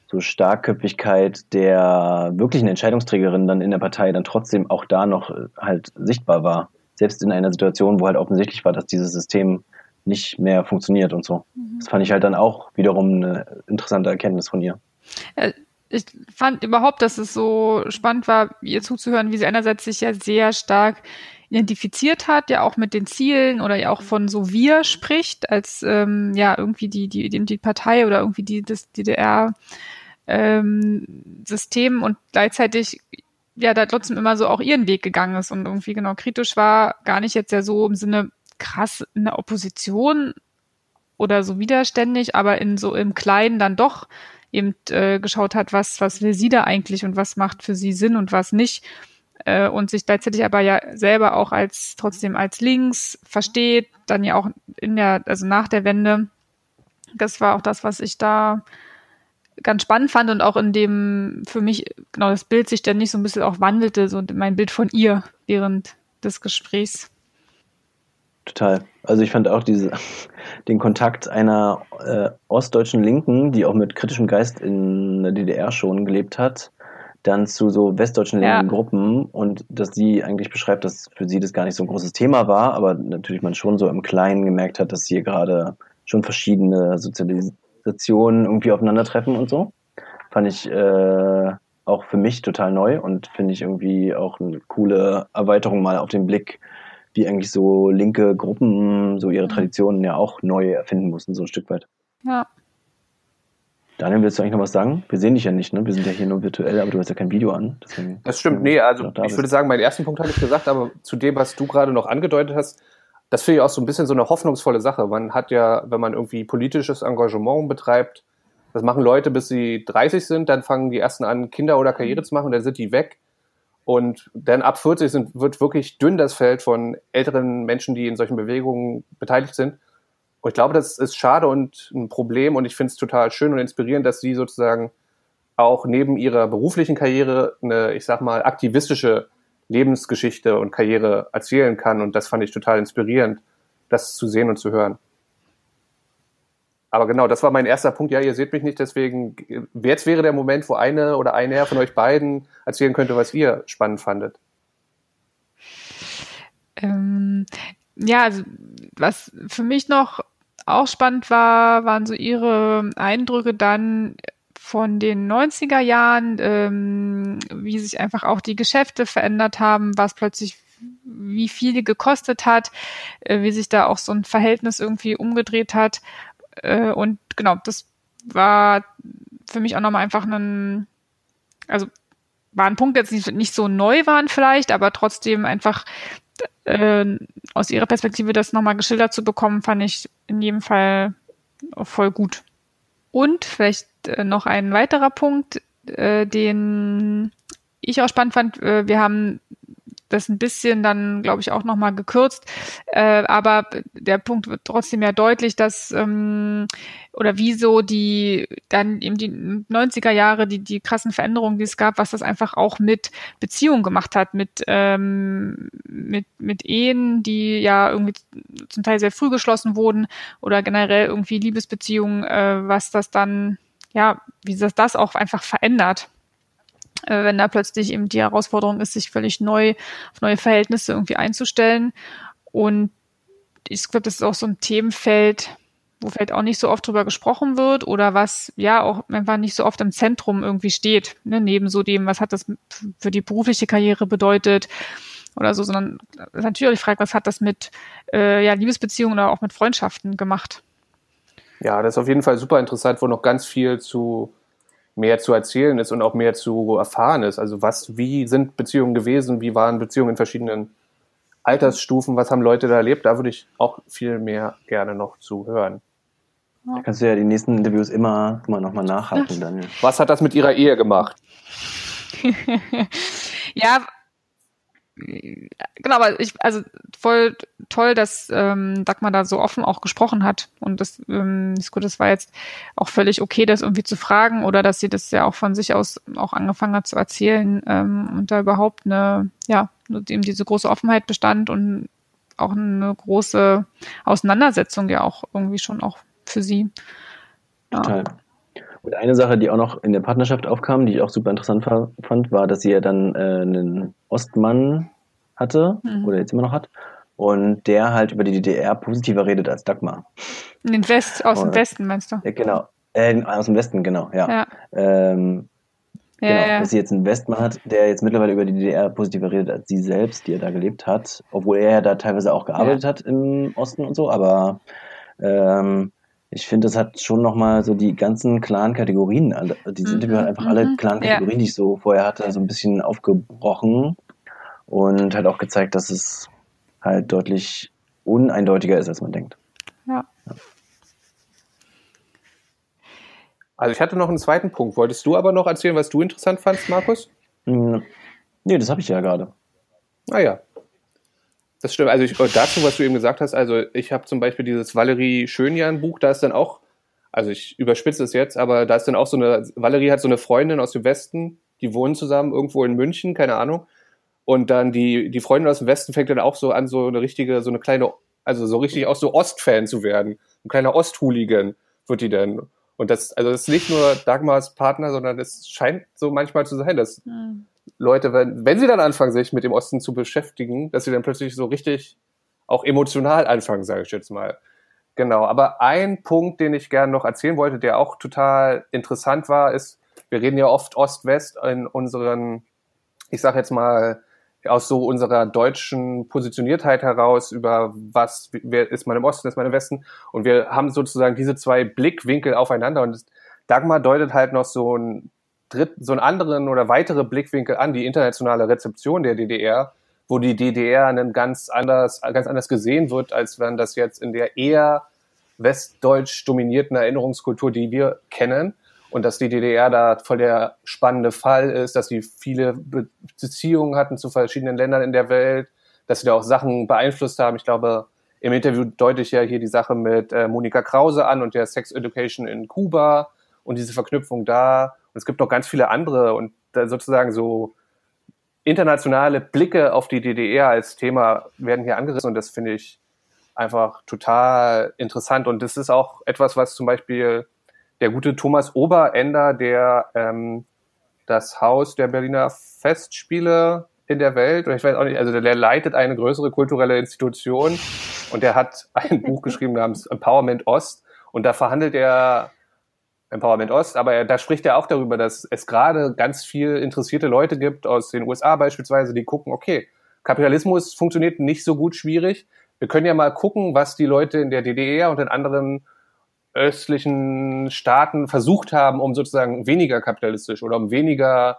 so Starkköpfigkeit der wirklichen Entscheidungsträgerin dann in der Partei dann trotzdem auch da noch äh, halt sichtbar war. Selbst in einer Situation, wo halt offensichtlich war, dass dieses System nicht mehr funktioniert und so. Das fand ich halt dann auch wiederum eine interessante Erkenntnis von ihr. Äh, Ich fand überhaupt, dass es so spannend war, ihr zuzuhören, wie sie einerseits sich ja sehr stark identifiziert hat, ja auch mit den Zielen oder ja auch von so wir spricht, als ähm, ja irgendwie die, die, die, die Partei oder irgendwie die, das DDR ähm, System und gleichzeitig ja da trotzdem immer so auch ihren Weg gegangen ist und irgendwie genau kritisch war, gar nicht jetzt ja so im Sinne krass in der Opposition oder so widerständig, aber in so im Kleinen dann doch eben äh, geschaut hat, was, was will sie da eigentlich und was macht für sie Sinn und was nicht. Äh, und sich gleichzeitig aber ja selber auch als trotzdem als links versteht, dann ja auch in der, also nach der Wende. Das war auch das, was ich da ganz spannend fand und auch in dem für mich genau das Bild sich dann nicht so ein bisschen auch wandelte, so mein Bild von ihr während des Gesprächs. Total. Also ich fand auch diese, den Kontakt einer äh, ostdeutschen Linken, die auch mit kritischem Geist in der DDR schon gelebt hat, dann zu so westdeutschen linken Ja. Gruppen und dass sie eigentlich beschreibt, dass für sie das gar nicht so ein großes Thema war, aber natürlich man schon so im Kleinen gemerkt hat, dass hier gerade schon verschiedene Sozialisationen irgendwie aufeinandertreffen und so. Fand ich äh, auch für mich total neu und finde ich irgendwie auch eine coole Erweiterung mal auf den Blick, wie eigentlich so linke Gruppen so ihre Traditionen ja auch neu erfinden mussten, so ein Stück weit. Ja. Daniel, willst du eigentlich noch was sagen? Wir sehen dich ja nicht, ne? Wir sind ja hier nur virtuell, aber du hast ja kein Video an. Das stimmt, nee, also da ich bist. würde sagen, meinen ersten Punkt habe ich gesagt, aber zu dem, was du gerade noch angedeutet hast, das finde ich auch so ein bisschen so eine hoffnungsvolle Sache. Man hat ja, wenn man irgendwie politisches Engagement betreibt, das machen Leute, bis sie 30 sind, dann fangen die ersten an, Kinder oder Karriere zu machen, dann sind die weg. Und dann ab 40 sind, wird wirklich dünn das Feld von älteren Menschen, die in solchen Bewegungen beteiligt sind. Und ich glaube, das ist schade und ein Problem und ich finde es total schön und inspirierend, dass sie sozusagen auch neben ihrer beruflichen Karriere eine, ich sag mal, aktivistische Lebensgeschichte und Karriere erzählen kann. Und das fand ich total inspirierend, das zu sehen und zu hören. Aber genau, das war mein erster Punkt. Ja, ihr seht mich nicht, deswegen jetzt wäre der Moment, wo eine oder einer von euch beiden erzählen könnte, was ihr spannend fandet. Ähm, ja, also was für mich noch auch spannend war, waren so ihre Eindrücke dann von den 90er Jahren, ähm, wie sich einfach auch die Geschäfte verändert haben, was plötzlich wie viel gekostet hat, äh, wie sich da auch so ein Verhältnis irgendwie umgedreht hat. Äh, und genau, das war für mich auch nochmal einfach ein, also war ein Punkt, der jetzt nicht, so neu waren vielleicht, aber trotzdem einfach äh, aus ihrer Perspektive das nochmal geschildert zu bekommen, fand ich in jedem Fall voll gut. Und vielleicht äh, noch ein weiterer Punkt, äh, den ich auch spannend fand. Äh, wir haben das ein bisschen dann, glaube ich, auch nochmal gekürzt. Äh, aber der Punkt wird trotzdem ja deutlich, dass ähm, oder wieso die dann eben die 90er Jahre, die, die krassen Veränderungen, die es gab, was das einfach auch mit Beziehungen gemacht hat, mit, ähm, mit, mit Ehen, die ja irgendwie zum Teil sehr früh geschlossen wurden oder generell irgendwie Liebesbeziehungen, äh, was das dann, ja, wie das das auch einfach verändert äh, wenn da plötzlich eben die Herausforderung ist, sich völlig neu auf neue Verhältnisse irgendwie einzustellen. Und ich glaube, das ist auch so ein Themenfeld, wo vielleicht auch nicht so oft drüber gesprochen wird oder was ja auch einfach nicht so oft im Zentrum irgendwie steht, ne? neben so dem, was hat das für die berufliche Karriere bedeutet oder so, sondern natürlich Frage, was hat das mit äh, ja, Liebesbeziehungen oder auch mit Freundschaften gemacht. Ja, das ist auf jeden Fall super interessant, wo noch ganz viel zu mehr zu erzählen ist und auch mehr zu erfahren ist. Also was, wie sind Beziehungen gewesen, wie waren Beziehungen in verschiedenen Altersstufen, was haben Leute da erlebt, da würde ich auch viel mehr gerne noch zu hören. Da kannst du ja die nächsten Interviews immer, immer nochmal nachhaken, Daniel. Was hat das mit ihrer Ehe gemacht? ja, genau, aber ich, also voll toll, dass ähm, Dagmar da so offen auch gesprochen hat. Und das ähm, ist gut, das war jetzt auch völlig okay, das irgendwie zu fragen oder dass sie das ja auch von sich aus auch angefangen hat zu erzählen ähm, und da überhaupt eine, ja, eben diese große Offenheit bestand und auch eine große Auseinandersetzung ja auch irgendwie schon auch für sie. Ja. Total. Und eine Sache, die auch noch in der Partnerschaft aufkam, die ich auch super interessant fand, war, dass sie ja dann äh, einen Ostmann hatte mhm. oder jetzt immer noch hat und der halt über die DDR positiver redet als Dagmar. In den West, aus und, dem Westen meinst du? Ja, genau. Äh, aus dem Westen, genau, ja. ja. Ähm, ja, genau, ja. dass sie jetzt einen Westmann hat, der jetzt mittlerweile über die DDR positiver redet als sie selbst, die er da gelebt hat, obwohl er ja da teilweise auch gearbeitet hat im Osten und so, aber ähm, ich finde, das hat schon nochmal so die ganzen klaren Kategorien, alle, dieses mhm. Interview hat einfach alle mhm. klaren Kategorien, ja. die ich so vorher hatte, so ein bisschen aufgebrochen und hat auch gezeigt, dass es halt deutlich uneindeutiger ist, als man denkt. Ja. Also ich hatte noch einen zweiten Punkt. Wolltest du aber noch erzählen, was du interessant fandst, Markus? Hm, nee, das habe ich ja gerade. Ah ja. Das stimmt. Also ich, dazu, was du eben gesagt hast, also ich habe zum Beispiel dieses Valerie Schönjan-Buch, da ist dann auch, also ich überspitze es jetzt, aber da ist dann auch so eine, Valerie hat so eine Freundin aus dem Westen, die wohnen zusammen irgendwo in München, keine Ahnung. Und dann die, die Freundin aus dem Westen fängt dann auch so an, so eine richtige, so eine kleine, also so richtig auch so Ostfan zu werden. Ein kleiner Osthooligan wird die dann. Und das, also das ist nicht nur Dagmars Partner, sondern es scheint so manchmal zu sein, dass mhm. Leute, wenn, wenn sie dann anfangen, sich mit dem Osten zu beschäftigen, dass sie dann plötzlich so richtig auch emotional anfangen, sage ich jetzt mal. Genau, aber ein Punkt, den ich gerne noch erzählen wollte, der auch total interessant war, ist, wir reden ja oft Ost-West in unseren, ich sage jetzt mal, aus so unserer deutschen Positioniertheit heraus über was, wer ist man im Osten, ist man im Westen. Und wir haben sozusagen diese zwei Blickwinkel aufeinander und Dagmar deutet halt noch so ein so einen anderen oder weitere Blickwinkel an, die internationale Rezeption der DDR, wo die DDR dann ganz anders, ganz anders gesehen wird, als wenn das jetzt in der eher westdeutsch dominierten Erinnerungskultur, die wir kennen, und dass die DDR da voll der spannende Fall ist, dass sie viele Beziehungen hatten zu verschiedenen Ländern in der Welt, dass sie da auch Sachen beeinflusst haben. Ich glaube, im Interview deute ich ja hier die Sache mit äh, Monika Krause an und der Sex Education in Kuba und diese Verknüpfung da es gibt noch ganz viele andere und sozusagen so internationale Blicke auf die DDR als Thema werden hier angerissen und das finde ich einfach total interessant. Und das ist auch etwas, was zum Beispiel der gute Thomas Oberender, der ähm, das Haus der Berliner Festspiele in der Welt, oder ich weiß auch nicht, also der leitet eine größere kulturelle Institution und der hat ein Buch geschrieben namens Empowerment Ost und da verhandelt er Empowerment Ost, aber er, da spricht er auch darüber, dass es gerade ganz viel interessierte Leute gibt aus den USA beispielsweise, die gucken, okay, Kapitalismus funktioniert nicht so gut schwierig. Wir können ja mal gucken, was die Leute in der DDR und in anderen östlichen Staaten versucht haben, um sozusagen weniger kapitalistisch oder um weniger,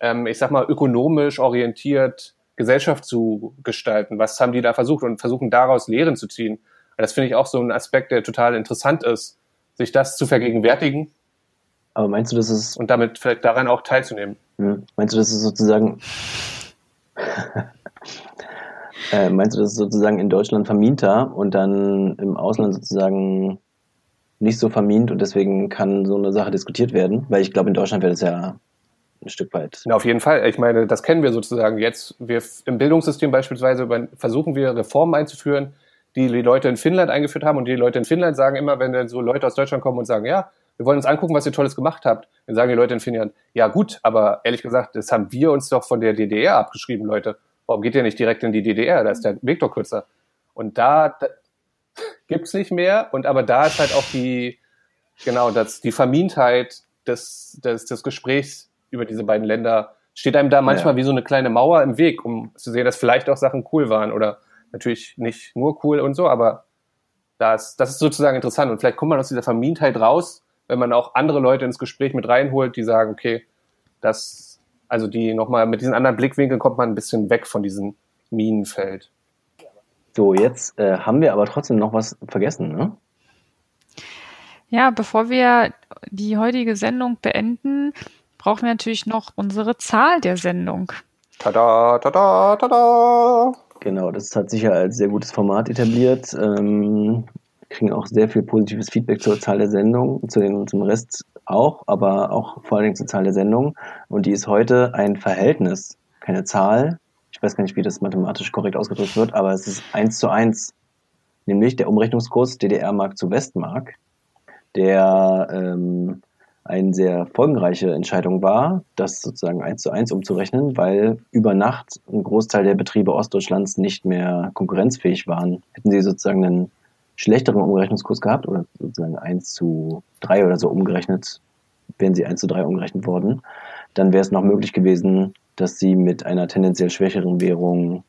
ähm, ich sag mal, ökonomisch orientiert Gesellschaft zu gestalten. Was haben die da versucht und versuchen daraus Lehren zu ziehen? Das finde ich auch so ein Aspekt, der total interessant ist, sich das zu vergegenwärtigen. Aber meinst du, dass es. Und damit vielleicht daran auch teilzunehmen. Hm, meinst du, dass es sozusagen. äh, meinst du, dass es sozusagen in Deutschland verminter und dann im Ausland sozusagen nicht so vermint und deswegen kann so eine Sache diskutiert werden, weil ich glaube, in Deutschland wäre das ja ein Stück weit. Ja, auf jeden Fall. Ich meine, das kennen wir sozusagen jetzt. Wir im Bildungssystem beispielsweise versuchen wir Reformen einzuführen, die die Leute in Finnland eingeführt haben und die Leute in Finnland sagen immer, wenn dann so Leute aus Deutschland kommen und sagen, ja, wir wollen uns angucken, was ihr Tolles gemacht habt, dann sagen die Leute in Finnland, ja gut, aber ehrlich gesagt, das haben wir uns doch von der DDR abgeschrieben, Leute. Warum geht ihr nicht direkt in die DDR? Da ist der Weg doch kürzer. Und da, da gibt's nicht mehr. Und aber da ist halt auch die, genau, das, die Vermintheit des, des, des Gesprächs über diese beiden Länder steht einem da manchmal ja. wie so eine kleine Mauer im Weg, um zu sehen, dass vielleicht auch Sachen cool waren oder natürlich nicht nur cool und so, aber das, das ist sozusagen interessant und vielleicht kommt man aus dieser Vermintheit raus, wenn man auch andere Leute ins Gespräch mit reinholt, die sagen, okay, das, also die nochmal mit diesen anderen Blickwinkeln kommt man ein bisschen weg von diesem Minenfeld. So, jetzt äh, haben wir aber trotzdem noch was vergessen, ne? Ja, bevor wir die heutige Sendung beenden, brauchen wir natürlich noch unsere Zahl der Sendung. Tada, tada, tada. Genau, das hat sich ja als sehr gutes Format etabliert. Ähm, kriegen auch sehr viel positives Feedback zur Zahl der Sendung, zu den, zum Rest auch, aber auch vor allen Dingen zur Zahl der Sendung. Und die ist heute ein Verhältnis, keine Zahl, ich weiß gar nicht, wie das mathematisch korrekt ausgedrückt wird, aber es ist eins zu eins, nämlich der Umrechnungskurs DDR-Mark zu Westmark, der ähm, eine sehr folgenreiche Entscheidung war, das sozusagen eins zu eins umzurechnen, weil über Nacht ein Großteil der Betriebe Ostdeutschlands nicht mehr konkurrenzfähig waren. Hätten sie sozusagen einen schlechteren Umrechnungskurs gehabt oder sozusagen eins zu drei oder so umgerechnet, wären sie eins zu drei umgerechnet worden, dann wäre es noch möglich gewesen, dass sie mit einer tendenziell schwächeren Währung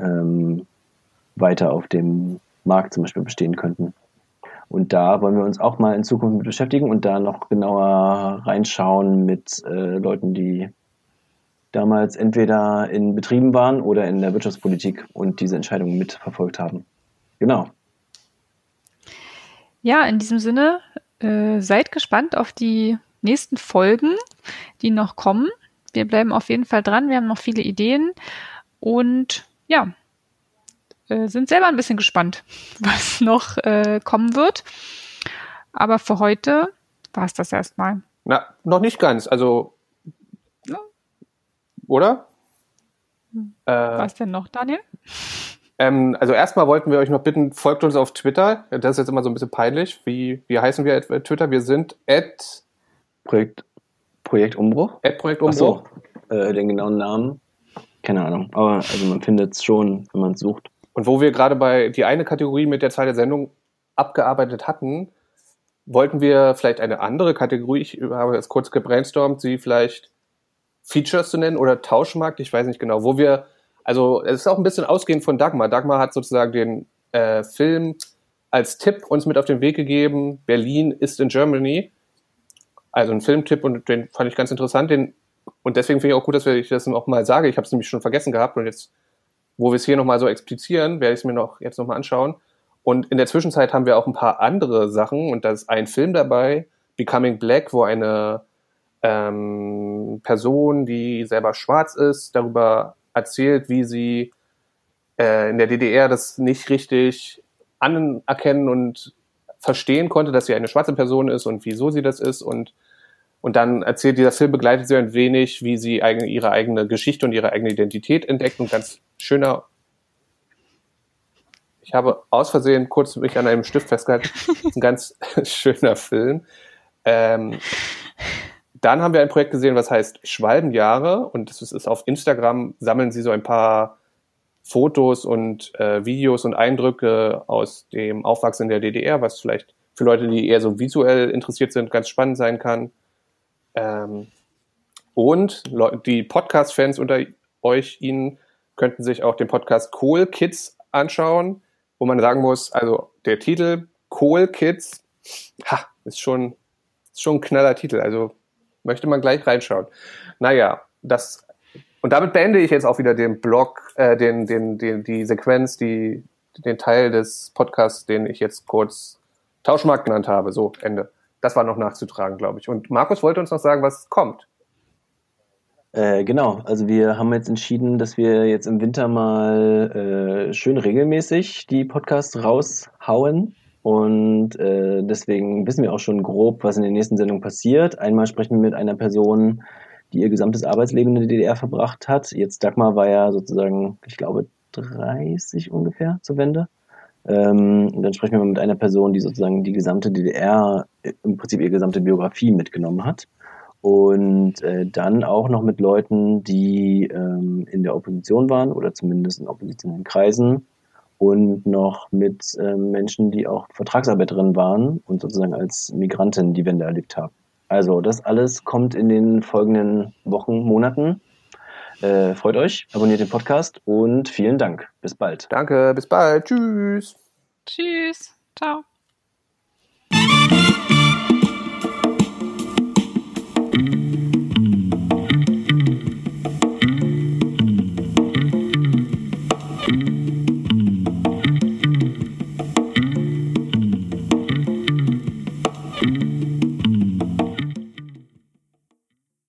ähm, weiter auf dem Markt zum Beispiel bestehen könnten. Und da wollen wir uns auch mal in Zukunft mit beschäftigen und da noch genauer reinschauen mit äh, Leuten, die damals entweder in Betrieben waren oder in der Wirtschaftspolitik und diese Entscheidungen mitverfolgt haben. Genau. Ja, in diesem Sinne, äh, seid gespannt auf die nächsten Folgen, die noch kommen. Wir bleiben auf jeden Fall dran. Wir haben noch viele Ideen und ja, äh, sind selber ein bisschen gespannt, was noch äh, kommen wird. Aber für heute war es das erstmal. Na, noch nicht ganz. Also, ja. oder? Hm. Äh, was denn noch, Daniel? Ähm, also erstmal wollten wir euch noch bitten, folgt uns auf Twitter. Das ist jetzt immer so ein bisschen peinlich. Wie, wie heißen wir at Twitter? Wir sind at Projekt Projekt Umbruch? App Projekt Umbruch. So, äh, den genauen Namen. Keine Ahnung. Aber also man findet es schon, wenn man es sucht. Und wo wir gerade bei die eine Kategorie mit der Zahl der Sendung abgearbeitet hatten, wollten wir vielleicht eine andere Kategorie, ich habe jetzt kurz gebrainstormt, sie vielleicht Features zu nennen oder Tauschmarkt, ich weiß nicht genau, wo wir, also es ist auch ein bisschen ausgehend von Dagmar. Dagmar hat sozusagen den äh, Film als Tipp uns mit auf den Weg gegeben, Berlin ist in Germany. Also ein Filmtipp und den fand ich ganz interessant. Den, und deswegen finde ich auch gut, dass ich das auch mal sage. Ich habe es nämlich schon vergessen gehabt und jetzt, wo wir es hier nochmal so explizieren, werde ich es mir noch jetzt nochmal anschauen. Und in der Zwischenzeit haben wir auch ein paar andere Sachen und da ist ein Film dabei, Becoming Black, wo eine ähm, Person, die selber schwarz ist, darüber erzählt, wie sie äh, in der DDR das nicht richtig anerkennen und verstehen konnte, dass sie eine schwarze Person ist und wieso sie das ist und und dann erzählt dieser Film, begleitet sie ein wenig, wie sie eigene, ihre eigene Geschichte und ihre eigene Identität entdeckt. Und ganz schöner, Ich habe aus Versehen kurz mich an einem Stift festgehalten. Ein ganz schöner Film. Ähm, dann haben wir ein Projekt gesehen, was heißt Schwalbenjahre und das ist auf Instagram, sammeln sie so ein paar Fotos und äh, Videos und Eindrücke aus dem Aufwachsen in der DDR, was vielleicht für Leute, die eher so visuell interessiert sind, ganz spannend sein kann. Ähm, und die Podcast-Fans unter euch, Ihnen könnten sich auch den Podcast Cool Kids anschauen, wo man sagen muss, also der Titel Cool Kids, ha, ist schon, ist schon ein knaller Titel. Also möchte man gleich reinschauen. Naja, das und damit beende ich jetzt auch wieder den Blog, äh, den, den, den, die Sequenz, die, den Teil des Podcasts, den ich jetzt kurz Tauschmarkt genannt habe. So, Ende. Das war noch nachzutragen, glaube ich. Und Markus wollte uns noch sagen, was kommt. Äh, genau, also wir haben jetzt entschieden, dass wir jetzt im Winter mal äh, schön regelmäßig die Podcasts raushauen. Und äh, deswegen wissen wir auch schon grob, was in den nächsten Sendungen passiert. Einmal sprechen wir mit einer Person, die ihr gesamtes Arbeitsleben in der DDR verbracht hat. Jetzt Dagmar war ja sozusagen, ich glaube, 30 ungefähr zur Wende. Ähm, dann sprechen wir mal mit einer Person, die sozusagen die gesamte DDR, im Prinzip ihre gesamte Biografie mitgenommen hat. Und äh, dann auch noch mit Leuten, die ähm, in der Opposition waren oder zumindest in oppositionellen Kreisen und noch mit ähm, Menschen, die auch Vertragsarbeiterinnen waren und sozusagen als Migranten die Wende erlebt haben. Also das alles kommt in den folgenden Wochen, Monaten. Äh, freut euch, abonniert den Podcast und vielen Dank. Bis bald. Danke, bis bald. Tschüss. Tschüss. Ciao.